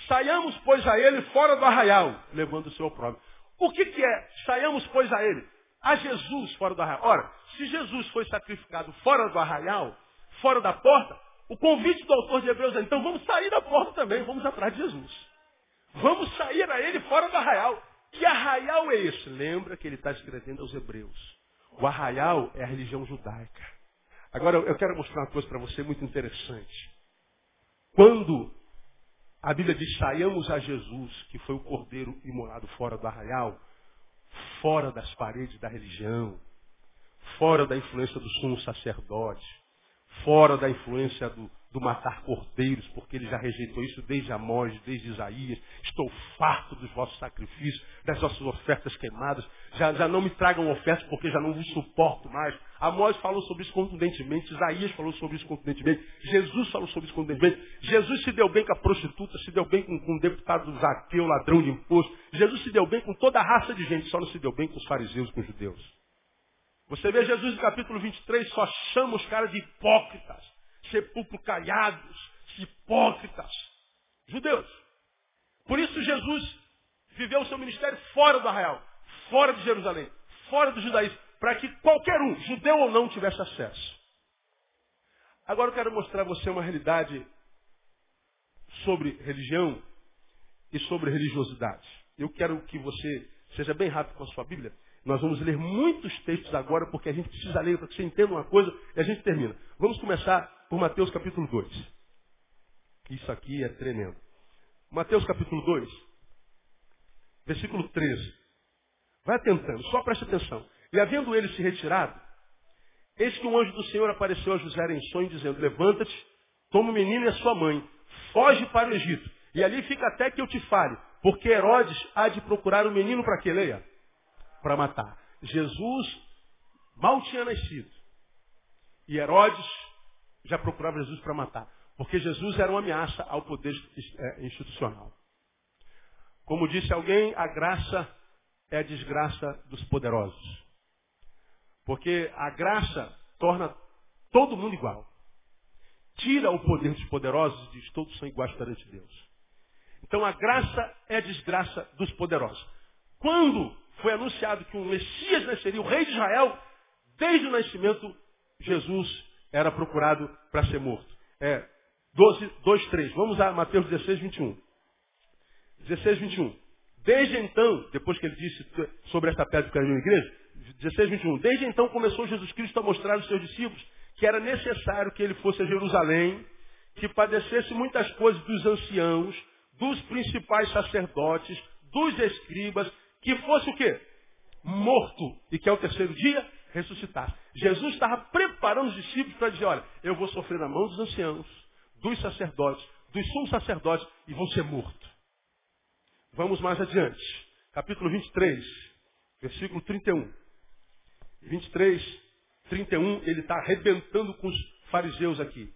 Saiamos, pois, a ele fora do arraial, levando o seu próprio. O que, que é saiamos, pois, a ele? A Jesus fora do arraial. Ora, se Jesus foi sacrificado fora do arraial, fora da porta, o convite do autor de Hebreus é, então vamos sair da porta também, vamos atrás de Jesus. Vamos sair a ele fora do arraial. Que arraial é esse? Lembra que ele está escrevendo aos hebreus. O arraial é a religião judaica. Agora eu quero mostrar uma coisa para você muito interessante. Quando a Bíblia diz saiamos a Jesus, que foi o cordeiro imolado fora do arraial, fora das paredes da religião, fora da influência do sumo sacerdote, fora da influência do, do matar cordeiros, porque ele já rejeitou isso desde Amós, desde Isaías. Estou farto dos vossos sacrifícios, das vossas ofertas queimadas. Já, já não me tragam ofertas porque já não vos suporto mais. Amós falou sobre isso contundentemente, Isaías falou sobre isso contundentemente, Jesus falou sobre isso contundentemente. Jesus se deu bem com a prostituta, se deu bem com, com o deputado Zaqueu, ladrão de imposto. Jesus se deu bem com toda a raça de gente, só não se deu bem com os fariseus, com os judeus. Você vê Jesus no capítulo 23, só chama os caras de hipócritas sepulcro caiados, hipócritas, judeus. Por isso Jesus viveu o seu ministério fora do arraial, fora de Jerusalém, fora do judaísmo, para que qualquer um, judeu ou não, tivesse acesso. Agora eu quero mostrar a você uma realidade sobre religião e sobre religiosidade. Eu quero que você seja bem rápido com a sua Bíblia. Nós vamos ler muitos textos agora, porque a gente precisa ler para que você entenda uma coisa e a gente termina. Vamos começar por Mateus capítulo 2. Isso aqui é tremendo. Mateus capítulo 2, versículo 13. Vai atentando, só preste atenção. E havendo ele se retirado, eis que um anjo do Senhor apareceu a José em sonho, dizendo, levanta-te, toma o menino e a sua mãe, foge para o Egito, e ali fica até que eu te fale, porque Herodes há de procurar o menino para que leia? Para matar. Jesus mal tinha nascido. E Herodes já procurava Jesus para matar. Porque Jesus era uma ameaça ao poder é, institucional. Como disse alguém, a graça é a desgraça dos poderosos. Porque a graça torna todo mundo igual. Tira o poder dos poderosos e diz todos são iguais perante Deus. Então a graça é a desgraça dos poderosos. Quando foi anunciado que um Messias nasceria, o rei de Israel, desde o nascimento, Jesus era procurado para ser morto. É 12, 2, 3. Vamos a Mateus 16, 21. 16, 21. Desde então, depois que ele disse sobre esta pedra que caiu na igreja, 16, 21. Desde então começou Jesus Cristo a mostrar aos seus discípulos que era necessário que ele fosse a Jerusalém, que padecesse muitas coisas dos anciãos, dos principais sacerdotes, dos escribas, que fosse o quê? Morto. E que ao terceiro dia ressuscitar. Jesus estava preparando os discípulos para dizer, olha, eu vou sofrer na mão dos anciãos, dos sacerdotes, dos sumos sacerdotes e vou ser morto. Vamos mais adiante. Capítulo 23, versículo 31. 23, 31, ele está arrebentando com os fariseus aqui.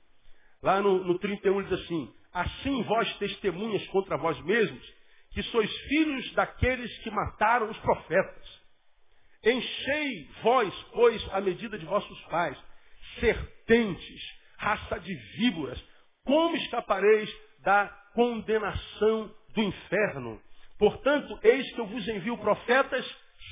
Lá no, no 31 ele diz assim, assim vós testemunhas contra vós mesmos, que sois filhos daqueles que mataram os profetas. Enchei vós, pois, a medida de vossos pais, serpentes, raça de víboras, como escapareis da condenação do inferno? Portanto, eis que eu vos envio profetas,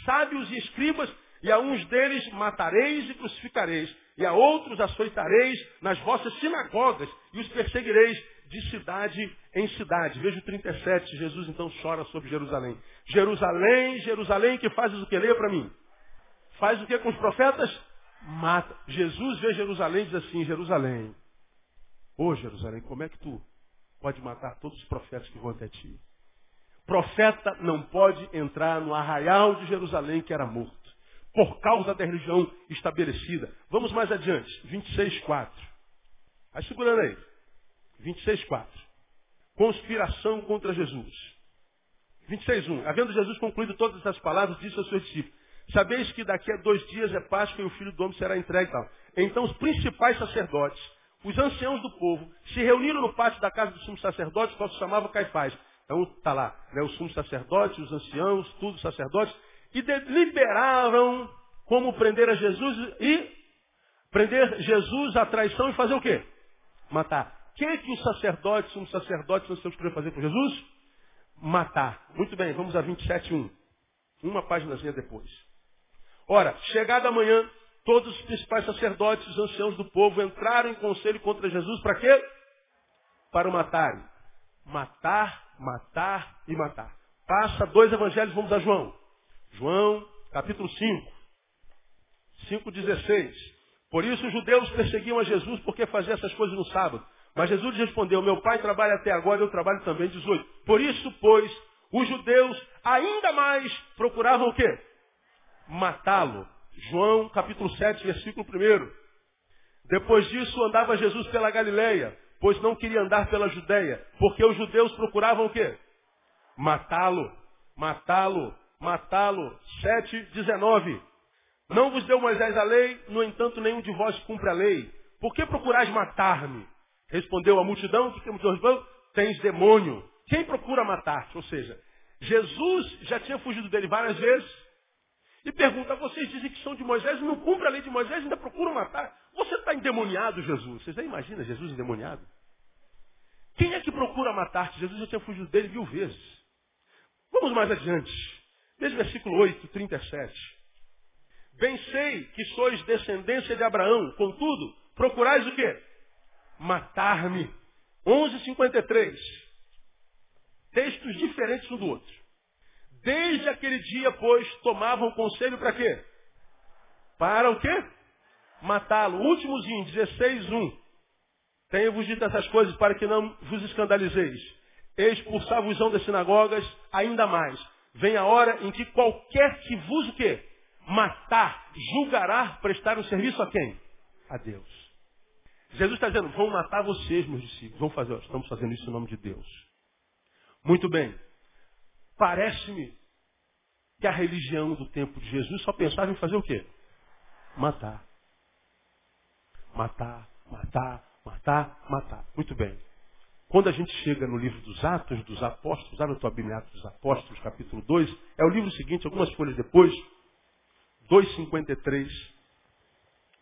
sábios e escribas, e a uns deles matareis e crucificareis, e a outros açoitareis nas vossas sinagogas, e os perseguireis de cidade em cidade. Veja o 37, Jesus então chora sobre Jerusalém. Jerusalém, Jerusalém, que fazes o que? Leia para mim. Faz o que com os profetas? Mata. Jesus vê Jerusalém e diz assim, Jerusalém. Ô Jerusalém, como é que tu pode matar todos os profetas que vão até ti? Profeta não pode entrar no arraial de Jerusalém que era morto. Por causa da religião estabelecida. Vamos mais adiante. 26, 4. Vai segurando aí. 26, 4. Conspiração contra Jesus. 26, 1. Havendo Jesus concluído todas essas palavras, disse aos seus discípulos, Sabeis que daqui a dois dias é Páscoa e o Filho do Homem será entregue e tal. Então os principais sacerdotes, os anciãos do povo, se reuniram no pátio da casa do sumo sacerdote, qual se chamava Caifás. Então está lá, né, os sumos sacerdotes, os anciãos, tudo sacerdotes, e deliberaram como prender a Jesus e prender Jesus à traição e fazer o quê? Matar. O que, que os sacerdotes, sumos sacerdotes, os anciãos queriam fazer com Jesus? Matar. Muito bem, vamos a 27.1. Uma páginazinha depois. Ora, chegada a manhã, todos os principais sacerdotes, os anciãos do povo entraram em conselho contra Jesus para quê? Para o matarem. Matar, matar e matar. Passa dois evangelhos, vamos a João. João, capítulo 5. 5,16. Por isso os judeus perseguiam a Jesus porque fazia essas coisas no sábado. Mas Jesus respondeu, meu pai trabalha até agora, eu trabalho também 18. Por isso, pois, os judeus ainda mais procuravam o quê? Matá-lo. João capítulo 7, versículo 1. Depois disso andava Jesus pela Galileia, pois não queria andar pela Judéia, porque os judeus procuravam o quê? Matá-lo, matá-lo, matá-lo. 7, 19. Não vos deu Moisés a lei, no entanto nenhum de vós cumpre a lei. Por que procurais matar-me? Respondeu a multidão, que respondeu, tens demônio. Quem procura matar-te? Ou seja, Jesus já tinha fugido dele várias vezes. E pergunta, vocês dizem que são de Moisés, não cumpre a lei de Moisés, ainda procuram matar. Você está endemoniado, Jesus. Vocês nem imaginam Jesus endemoniado? Quem é que procura matar-te? Jesus já tinha fugido dele mil vezes. Vamos mais adiante. Veja o versículo 8, 37. Bem sei que sois descendência de Abraão, contudo, procurais o quê? matar-me. 11:53. Textos diferentes um do outro. Desde aquele dia, pois, tomavam conselho para quê? Para o quê? Matá-lo. Últimozinho, 16:1. Tenho-vos dito essas coisas para que não vos escandalizeis. Expulsar-vos-ão das sinagogas ainda mais. Vem a hora em que qualquer que vos o quê? Matar, julgará prestar um serviço a quem? A Deus. Jesus está dizendo, vão matar vocês, meus discípulos. Vão fazer, estamos fazendo isso em nome de Deus. Muito bem. Parece-me que a religião do tempo de Jesus só pensava em fazer o quê? Matar. Matar, matar, matar, matar. Muito bem. Quando a gente chega no livro dos Atos dos Apóstolos, abre a tua Bíblia Atos dos Apóstolos, capítulo 2, é o livro seguinte, algumas folhas depois, 2,53.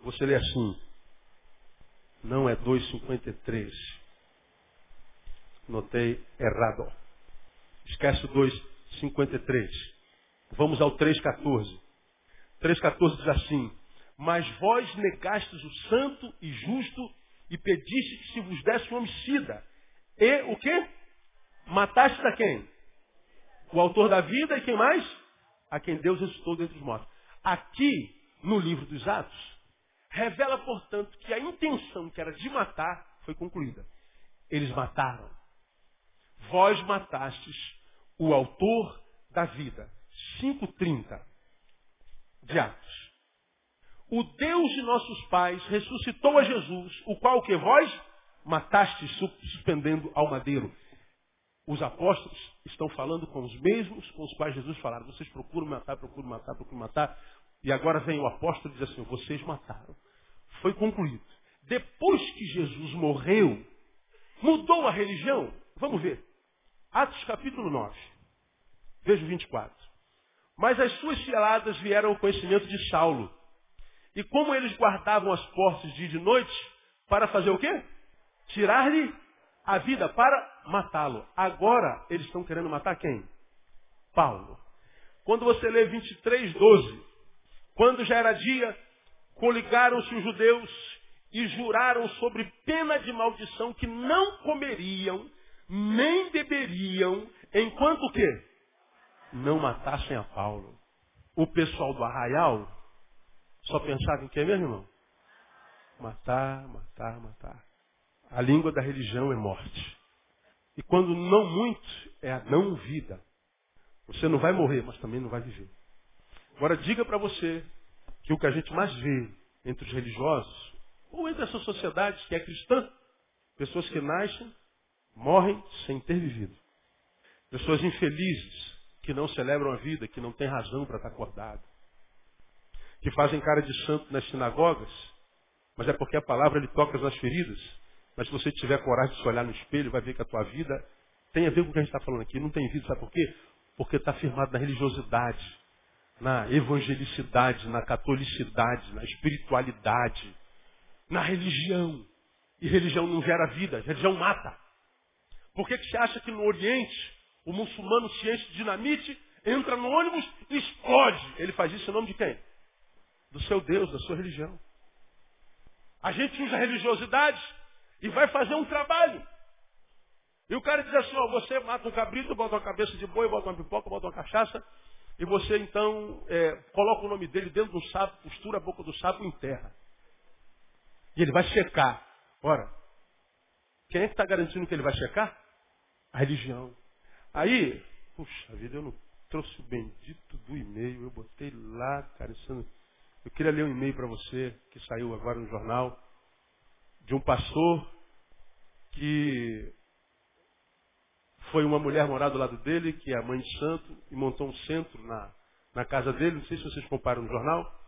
Você lê assim. Não é 2,53. Notei errado. Esquece o 2,53. Vamos ao 3,14. 3,14 diz assim: Mas vós negastes o santo e justo e pediste que se vos desse um homicida. E o quê? Mataste a quem? O autor da vida e quem mais? A quem Deus ressuscitou dentre os mortos. Aqui, no livro dos Atos, Revela, portanto, que a intenção que era de matar foi concluída. Eles mataram. Vós matastes o autor da vida. 5.30 de Atos. O Deus de nossos pais ressuscitou a Jesus, o qual que vós matastes suspendendo ao madeiro. Os apóstolos estão falando com os mesmos com os quais Jesus falaram. Vocês procuram matar, procuram matar, procuram matar. E agora vem o apóstolo e diz assim, vocês mataram. Foi concluído. Depois que Jesus morreu, mudou a religião? Vamos ver. Atos capítulo 9. Veja o 24. Mas as suas ciladas vieram ao conhecimento de Saulo. E como eles guardavam as portas dia e de noite, para fazer o quê? Tirar-lhe a vida, para matá-lo. Agora eles estão querendo matar quem? Paulo. Quando você lê 23, 12, quando já era dia, coligaram-se os judeus e juraram sobre pena de maldição que não comeriam, nem beberiam, enquanto o quê? Não matassem a Paulo. O pessoal do arraial só pensava em quê mesmo, irmão? Matar, matar, matar. A língua da religião é morte. E quando não muito, é a não vida. Você não vai morrer, mas também não vai viver. Agora diga para você que o que a gente mais vê entre os religiosos, ou entre essa sociedade que é cristã, pessoas que nascem, morrem sem ter vivido. Pessoas infelizes, que não celebram a vida, que não têm razão para estar acordado. Que fazem cara de santo nas sinagogas, mas é porque a palavra lhe toca nas feridas. Mas se você tiver coragem de se olhar no espelho, vai ver que a tua vida tem a ver com o que a gente está falando aqui. Não tem vida, sabe por quê? Porque está firmado na religiosidade na evangelicidade, na catolicidade, na espiritualidade, na religião. E religião não gera vida, religião mata. Por que, que você acha que no Oriente o muçulmano se enche de dinamite, entra no ônibus e explode? Ele faz isso em nome de quem? Do seu Deus, da sua religião. A gente usa religiosidade e vai fazer um trabalho. E o cara diz assim, ó, você mata um cabrito, bota uma cabeça de boi, bota uma pipoca, bota uma cachaça, e você então é, coloca o nome dele dentro de um sapo, costura a boca do sapo e enterra. E ele vai checar. Ora, quem é que está garantindo que ele vai checar? A religião. Aí, puxa vida, eu não trouxe o bendito do e-mail, eu botei lá, cara, isso, eu queria ler um e-mail para você, que saiu agora no jornal, de um pastor que foi uma mulher morar do lado dele, que é a mãe de santo, e montou um centro na, na casa dele, não sei se vocês comparam no jornal.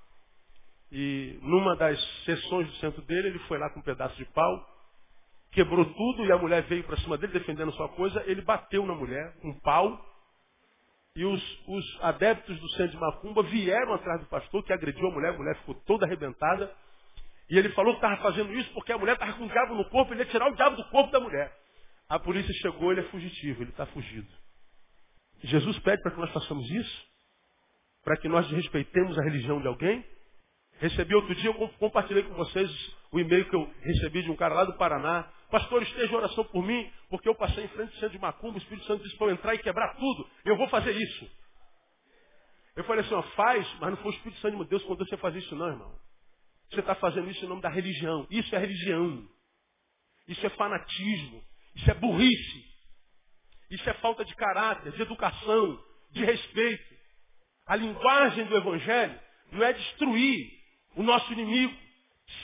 E numa das sessões do centro dele, ele foi lá com um pedaço de pau, quebrou tudo e a mulher veio para cima dele defendendo sua coisa, ele bateu na mulher um pau. E os, os adeptos do centro de Macumba vieram atrás do pastor, que agrediu a mulher, a mulher ficou toda arrebentada. E ele falou que estava fazendo isso porque a mulher estava com um diabo no corpo, ele ia tirar o diabo do corpo da mulher. A polícia chegou, ele é fugitivo, ele está fugido. Jesus pede para que nós façamos isso? Para que nós respeitemos a religião de alguém? Recebi outro dia, eu compartilhei com vocês o e-mail que eu recebi de um cara lá do Paraná. Pastor, esteja oração por mim, porque eu passei em frente ao centro de Macumba, o Espírito Santo disse para eu entrar e quebrar tudo. Eu vou fazer isso. Eu falei assim, ó, faz, mas não foi o Espírito Santo de Deus quando você fazer isso não, irmão. Você está fazendo isso em nome da religião. Isso é religião. Isso é fanatismo. Isso é burrice. Isso é falta de caráter, de educação, de respeito. A linguagem do Evangelho não é destruir o nosso inimigo.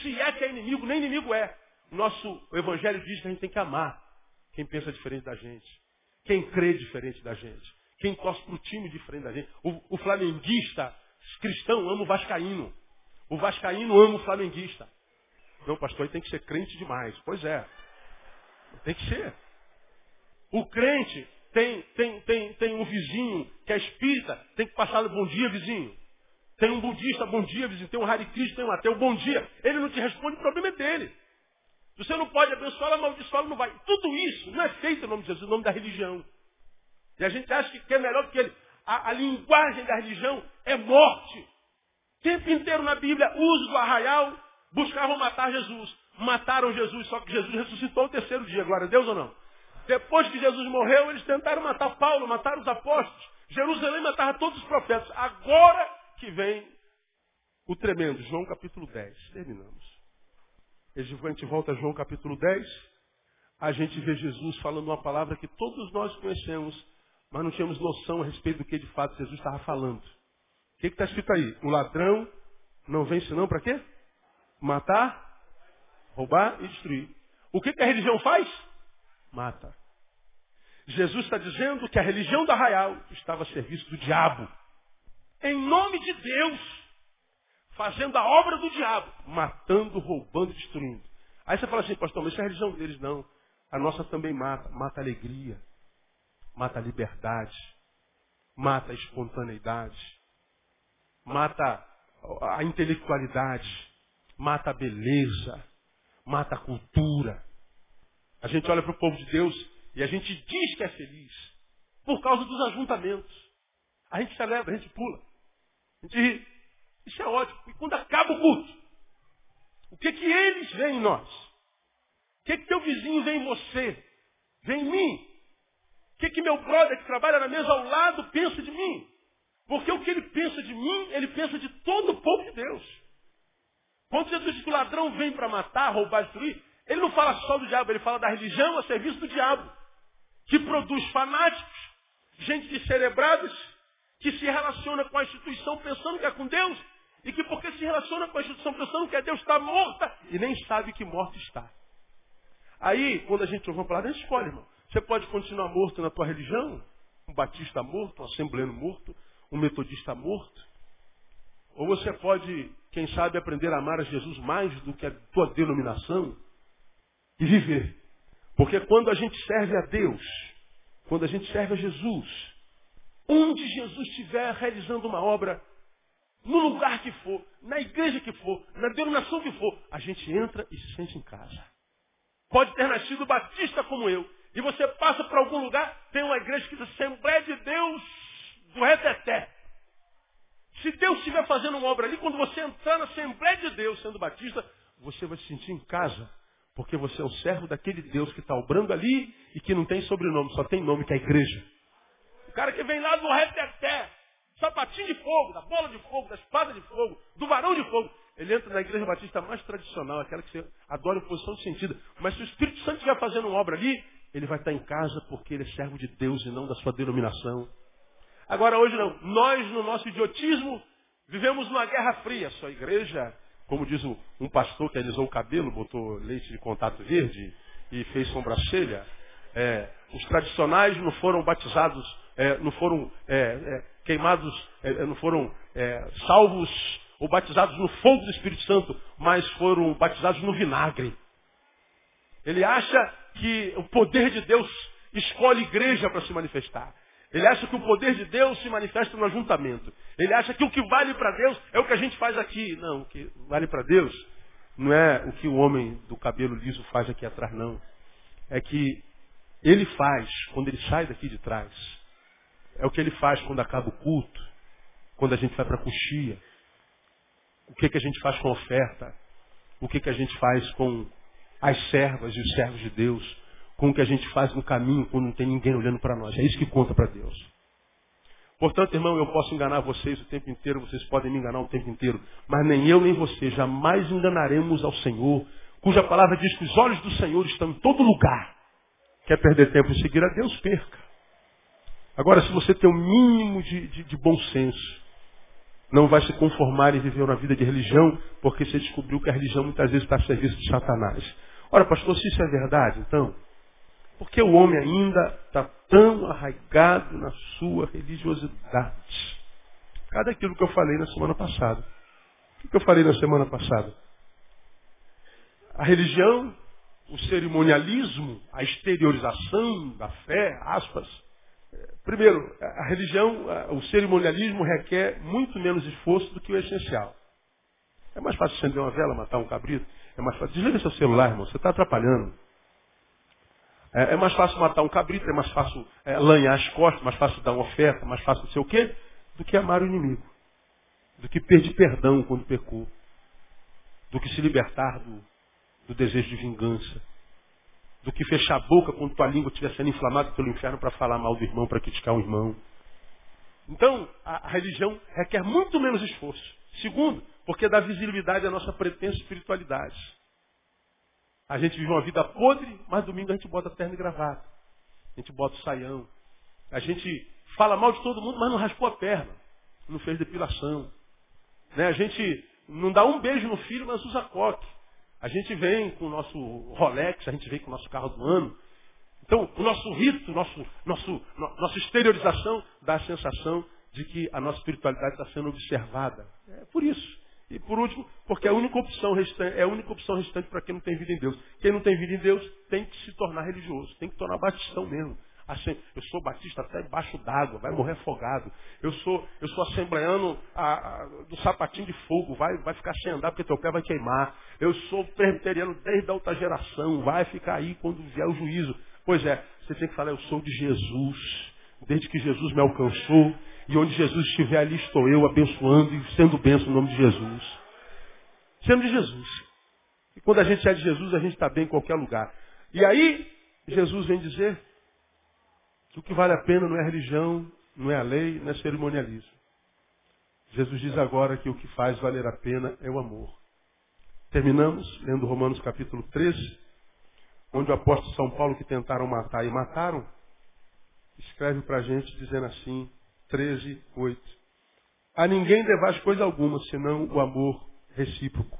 Se é que é inimigo, nem inimigo é. Nosso o Evangelho diz que a gente tem que amar quem pensa diferente da gente. Quem crê diferente da gente. Quem torce para o time diferente da gente. O, o flamenguista cristão ama o vascaíno. O vascaíno ama o flamenguista. Não, pastor, aí tem que ser crente demais. Pois é. Tem que ser. O crente tem, tem, tem, tem um vizinho que é espírita, tem que passar bom dia, vizinho. Tem um budista, bom dia, vizinho. Tem um Hare Krishna, tem um ateu, bom dia. Ele não te responde, o problema é dele. Você não pode abençoar, amaldiçoar, não vai. Tudo isso não é feito em nome de Jesus, em nome da religião. E a gente acha que é melhor do que ele. A, a linguagem da religião é morte. O tempo inteiro na Bíblia, uso do arraial, buscavam matar Jesus mataram Jesus, só que Jesus ressuscitou o terceiro dia, glória a Deus ou não? Depois que Jesus morreu, eles tentaram matar Paulo, mataram os apóstolos. Jerusalém matava todos os profetas. Agora que vem o tremendo, João capítulo 10. Terminamos. A gente volta a João capítulo 10. A gente vê Jesus falando uma palavra que todos nós conhecemos, mas não tínhamos noção a respeito do que de fato Jesus estava falando. O que está escrito aí? O ladrão não vem senão para quê? Matar, roubar e destruir. O que, que a religião faz? Mata. Jesus está dizendo que a religião da Arraial estava a serviço do diabo. Em nome de Deus, fazendo a obra do diabo, matando, roubando, destruindo. Aí você fala assim, pastor, mas isso é a religião deles. Não. A nossa também mata. Mata a alegria. Mata a liberdade. Mata a espontaneidade. Mata a intelectualidade. Mata a beleza mata a cultura. A gente olha para o povo de Deus e a gente diz que é feliz por causa dos ajuntamentos. A gente celebra, a gente pula. A gente ri. Isso é ótimo. E quando acaba o culto, o que que eles veem em nós? O que que teu vizinho vê em você? Vê em mim? O que que meu brother que trabalha na mesa ao lado pensa de mim? Porque o que ele pensa de mim, ele pensa de todo o povo de Deus. Quando Jesus diz que o ladrão vem para matar, roubar, destruir, ele não fala só do diabo, ele fala da religião a serviço do diabo, que produz fanáticos, gente descerebrados, que se relaciona com a instituição pensando que é com Deus, e que porque se relaciona com a instituição pensando que é Deus está morta, e nem sabe que morto está. Aí, quando a gente ouve uma palavra, a gente escolhe, irmão. Você pode continuar morto na tua religião, um batista morto, um assembleano morto, um metodista morto, ou você pode, quem sabe, aprender a amar a Jesus mais do que a tua denominação e viver. Porque quando a gente serve a Deus, quando a gente serve a Jesus, onde Jesus estiver realizando uma obra, no lugar que for, na igreja que for, na denominação que for, a gente entra e se sente em casa. Pode ter nascido batista como eu, e você passa para algum lugar, tem uma igreja que diz Assembleia de Deus do Reteté. Se Deus estiver fazendo uma obra ali, quando você entrar na Assembleia de Deus sendo batista, você vai se sentir em casa. Porque você é o servo daquele Deus que está obrando ali e que não tem sobrenome, só tem nome, que é a igreja. O cara que vem lá do reteté, sapatinho de fogo, da bola de fogo, da espada de fogo, do varão de fogo. Ele entra na igreja batista mais tradicional, aquela que você adora em posição sentido. Mas se o Espírito Santo estiver fazendo uma obra ali, ele vai estar em casa porque ele é servo de Deus e não da sua denominação. Agora hoje não. Nós, no nosso idiotismo, vivemos numa guerra fria. Sua igreja, como diz um pastor que alisou o cabelo, botou leite de contato verde e fez sobrancelha, é, os tradicionais não foram batizados, é, não foram é, é queimados, é, é, não foram salvos ou batizados no fogo do Espírito Santo, mas foram batizados no vinagre. Ele acha que o poder de Deus escolhe igreja para se manifestar. Ele acha que o poder de Deus se manifesta no ajuntamento. Ele acha que o que vale para Deus é o que a gente faz aqui. Não, o que vale para Deus não é o que o homem do cabelo liso faz aqui atrás, não. É que ele faz quando ele sai daqui de trás. É o que ele faz quando acaba o culto, quando a gente vai para a coxia. O que, que a gente faz com a oferta? O que, que a gente faz com as servas e os servos de Deus? Com o que a gente faz no caminho quando não tem ninguém olhando para nós? É isso que conta para Deus. Portanto, irmão, eu posso enganar vocês o tempo inteiro, vocês podem me enganar o tempo inteiro, mas nem eu nem você jamais enganaremos ao Senhor, cuja palavra diz que os olhos do Senhor estão em todo lugar. Quer perder tempo em seguir a Deus? Perca. Agora, se você tem o um mínimo de, de, de bom senso, não vai se conformar em viver uma vida de religião, porque você descobriu que a religião muitas vezes está a serviço de Satanás. Ora, pastor, se isso é verdade, então, por que o homem ainda está tão arraigado na sua religiosidade? Cada aquilo que eu falei na semana passada. O que eu falei na semana passada? A religião, o cerimonialismo, a exteriorização da fé, aspas, Primeiro, a religião, o cerimonialismo requer muito menos esforço do que o essencial. É mais fácil acender uma vela, matar um cabrito. É mais fácil. Desliga seu celular, irmão. Você está atrapalhando. É, é, mais fácil matar um cabrito, é mais fácil é, lanhar as costas, mais fácil dar uma oferta, mais fácil não sei o quê, do que amar o inimigo. Do que pedir perdão quando pecou. Do que se libertar do, do desejo de vingança do que fechar a boca quando tua língua estiver sendo inflamada pelo inferno para falar mal do irmão, para criticar o irmão. Então, a, a, religião requer muito menos esforço. Segundo, porque dá visibilidade à nossa pretensa espiritualidade. A gente vive uma vida podre, mas domingo a gente bota terno e gravata. A gente bota o saião. A gente fala mal de todo mundo, mas não raspou a perna. Não fez depilação. Né? A gente não dá um beijo no filho, mas usa coque. A gente vem com o nosso Rolex, a gente vem com o nosso carro do ano. Então, o nosso rito, nosso, nosso, nossa exteriorização dá a sensação de que a nossa espiritualidade está sendo observada. É por isso. E por último, porque é a única opção restante, é a única opção restante para quem não tem vida em Deus. Quem não tem vida em Deus tem que se tornar religioso, tem que tornar batistão mesmo. Assim, eu sou batista até embaixo d'água, vai morrer afogado. Eu sou, eu sou assembleano a, a, do sapatinho de fogo, vai, vai ficar sem andar porque teu pé vai queimar. Eu sou presbiteriano desde a outra geração, vai ficar aí quando vier o juízo. Pois é, você tem que falar, eu sou de Jesus. Desde que Jesus me alcançou, e onde Jesus estiver, ali estou eu, abençoando e sendo benção no nome de Jesus. Sendo de Jesus. E quando a gente é de Jesus, a gente está bem em qualquer lugar. E aí, Jesus vem dizer, que o que vale a pena não é a religião, não é a lei, não é cerimonialismo. Jesus diz agora que o que faz valer a pena é o amor. Terminamos lendo Romanos capítulo 13, onde o apóstolo São Paulo, que tentaram matar e mataram, escreve para a gente dizendo assim, 13, 8. A ninguém devais coisa alguma, senão o amor recíproco.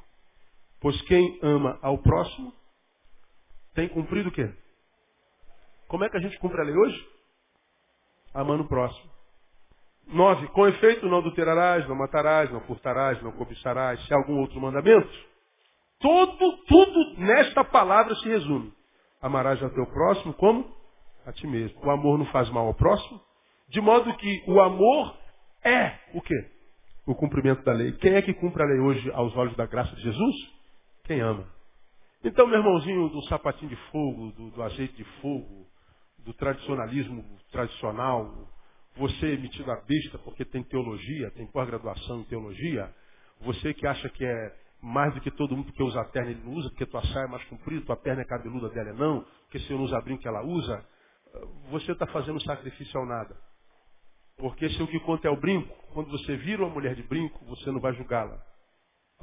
Pois quem ama ao próximo tem cumprido o quê? Como é que a gente cumpre a lei hoje? Amando o próximo. Nove, com efeito, não adulterarás, não matarás, não furtarás, não cobiçarás, se algum outro mandamento. Tudo, tudo nesta palavra se resume. Amarás ao teu próximo como? A ti mesmo. O amor não faz mal ao próximo. De modo que o amor é o quê? O cumprimento da lei. Quem é que cumpre a lei hoje aos olhos da graça de Jesus? Quem ama. Então, meu irmãozinho do sapatinho de fogo, do, do azeite de fogo, do tradicionalismo tradicional, você metido a besta porque tem teologia, tem pós-graduação em teologia, você que acha que é mais do que todo mundo porque usa terno, ele não usa, porque tua saia é mais comprida, tua perna é cabeluda dela é não, porque se eu não usa brinco que ela usa, você está fazendo sacrifício ao nada. Porque se o que conta é o brinco, quando você vira uma mulher de brinco, você não vai julgá-la.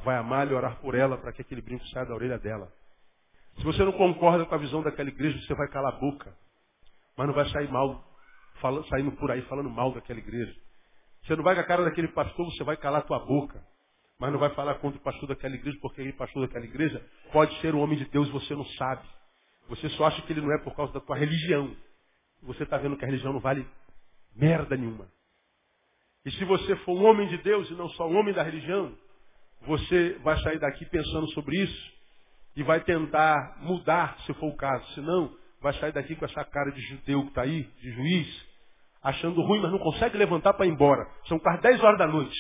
Vai amá-la e orar por ela para que aquele brinco saia da orelha dela. Se você não concorda com a visão daquela igreja, você vai calar a boca. Mas não vai sair mal, falando, saindo por aí falando mal daquela igreja. Você não vai com a cara daquele pastor, você vai calar tua boca. Mas não vai falar contra o pastor daquela igreja, porque aquele pastor daquela igreja pode ser um homem de Deus e você não sabe. Você só acha que ele não é por causa da tua religião. Você está vendo que a religião não vale merda nenhuma. E se você for um homem de Deus e não só um homem da religião, você vai sair daqui pensando sobre isso e vai tentar mudar, se for o caso. Se não, vai sair daqui com essa cara de judeu que está aí, de juiz, achando ruim, mas não consegue levantar para ir embora. São quase 10 horas da noite.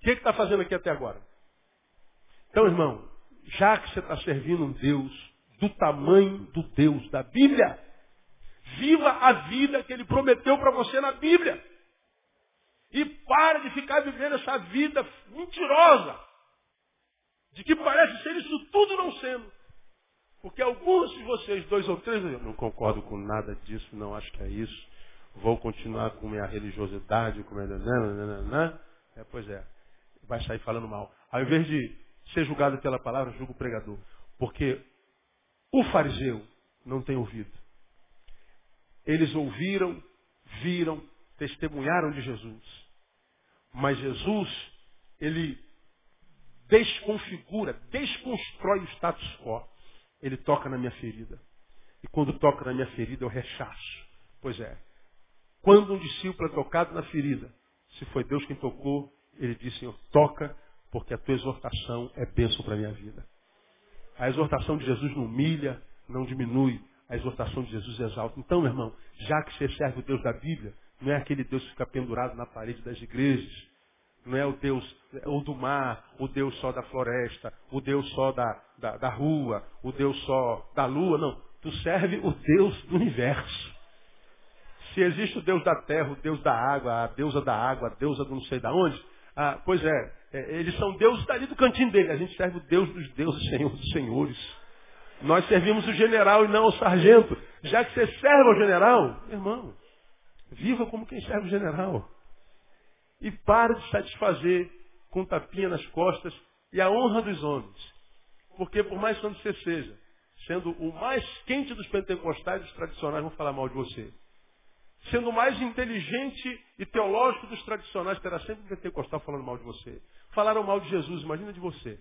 O que está fazendo aqui até agora? Então, irmão, já que você está servindo um Deus do tamanho do Deus da Bíblia, viva a vida que ele prometeu para você na Bíblia. E para de ficar vivendo essa vida mentirosa. De que parece ser isso tudo não sendo. Porque alguns de vocês, dois ou três, eu não concordo com nada disso, não acho que é isso. Vou continuar com minha religiosidade, com minha... Nananana. É, pois é. Vai sair falando mal. Ao invés de ser julgado pela palavra, julga o pregador. Porque o fariseu não tem ouvido. Eles ouviram, viram, testemunharam de Jesus. Mas Jesus, ele desconfigura, desconstrói o status quo. Ele toca na minha ferida. E quando toca na minha ferida, eu rechaço. Pois é. Quando um discípulo é tocado na ferida, se foi Deus quem tocou, ele disse, Senhor, toca, porque a tua exortação é bênção para a minha vida. A exortação de Jesus não humilha, não diminui. A exortação de Jesus exalta. Então, meu irmão, já que você serve o Deus da Bíblia, não é aquele Deus que fica pendurado na parede das igrejas. Não é o Deus o do mar, o Deus só da floresta, o Deus só da, da, da rua, o Deus só da lua. Não. Tu serve o Deus do universo. Se existe o Deus da terra, o Deus da água, a deusa da água, a deusa do não sei da onde, ah, pois é, é, eles são deuses dali do cantinho dele. A gente serve o Deus dos deuses, Senhor dos senhores. Nós servimos o general e não o sargento. Já que você serve ao general, irmão, Viva como quem serve o general. E pare de satisfazer com tapinha nas costas e a honra dos homens. Porque por mais que você seja, sendo o mais quente dos pentecostais, os tradicionais vão falar mal de você. Sendo o mais inteligente e teológico dos tradicionais, terá sempre um pentecostal falando mal de você. Falaram mal de Jesus, imagina de você.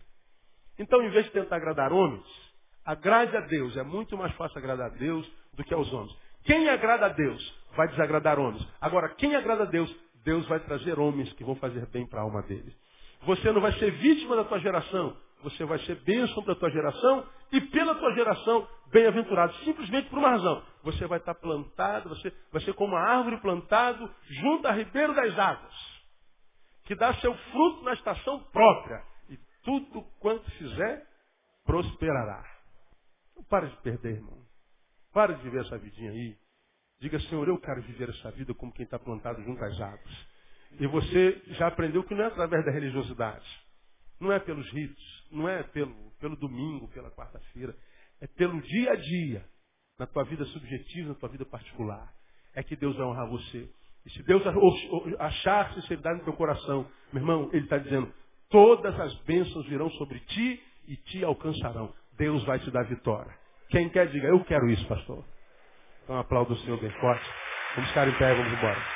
Então, em vez de tentar agradar homens, agrade a Deus. É muito mais fácil agradar a Deus do que aos homens. Quem agrada a Deus vai desagradar homens. Agora, quem agrada a Deus, Deus vai trazer homens que vão fazer bem para a alma dele. Você não vai ser vítima da tua geração, você vai ser bênção para a tua geração e pela tua geração bem-aventurado. Simplesmente por uma razão. Você vai estar plantado, você vai ser como uma árvore plantado junto a ribeiro das águas, que dá seu fruto na estação própria. E tudo quanto fizer, prosperará. Não para de perder, irmão. Para de viver essa vidinha aí. Diga, Senhor, eu quero viver essa vida como quem está plantado junto às águas. E você já aprendeu que não é através da religiosidade. Não é pelos ritos. Não é pelo, pelo domingo, pela quarta-feira. É pelo dia a dia. Na tua vida subjetiva, na tua vida particular. É que Deus vai honrar você. E se Deus achar sinceridade no teu coração, meu irmão, Ele está dizendo, todas as bênçãos virão sobre ti e te alcançarão. Deus vai te dar vitória. Quem quer, diga, eu quero isso, pastor. Então aplauda o Senhor bem forte. Vamos ficar em pé, vamos embora.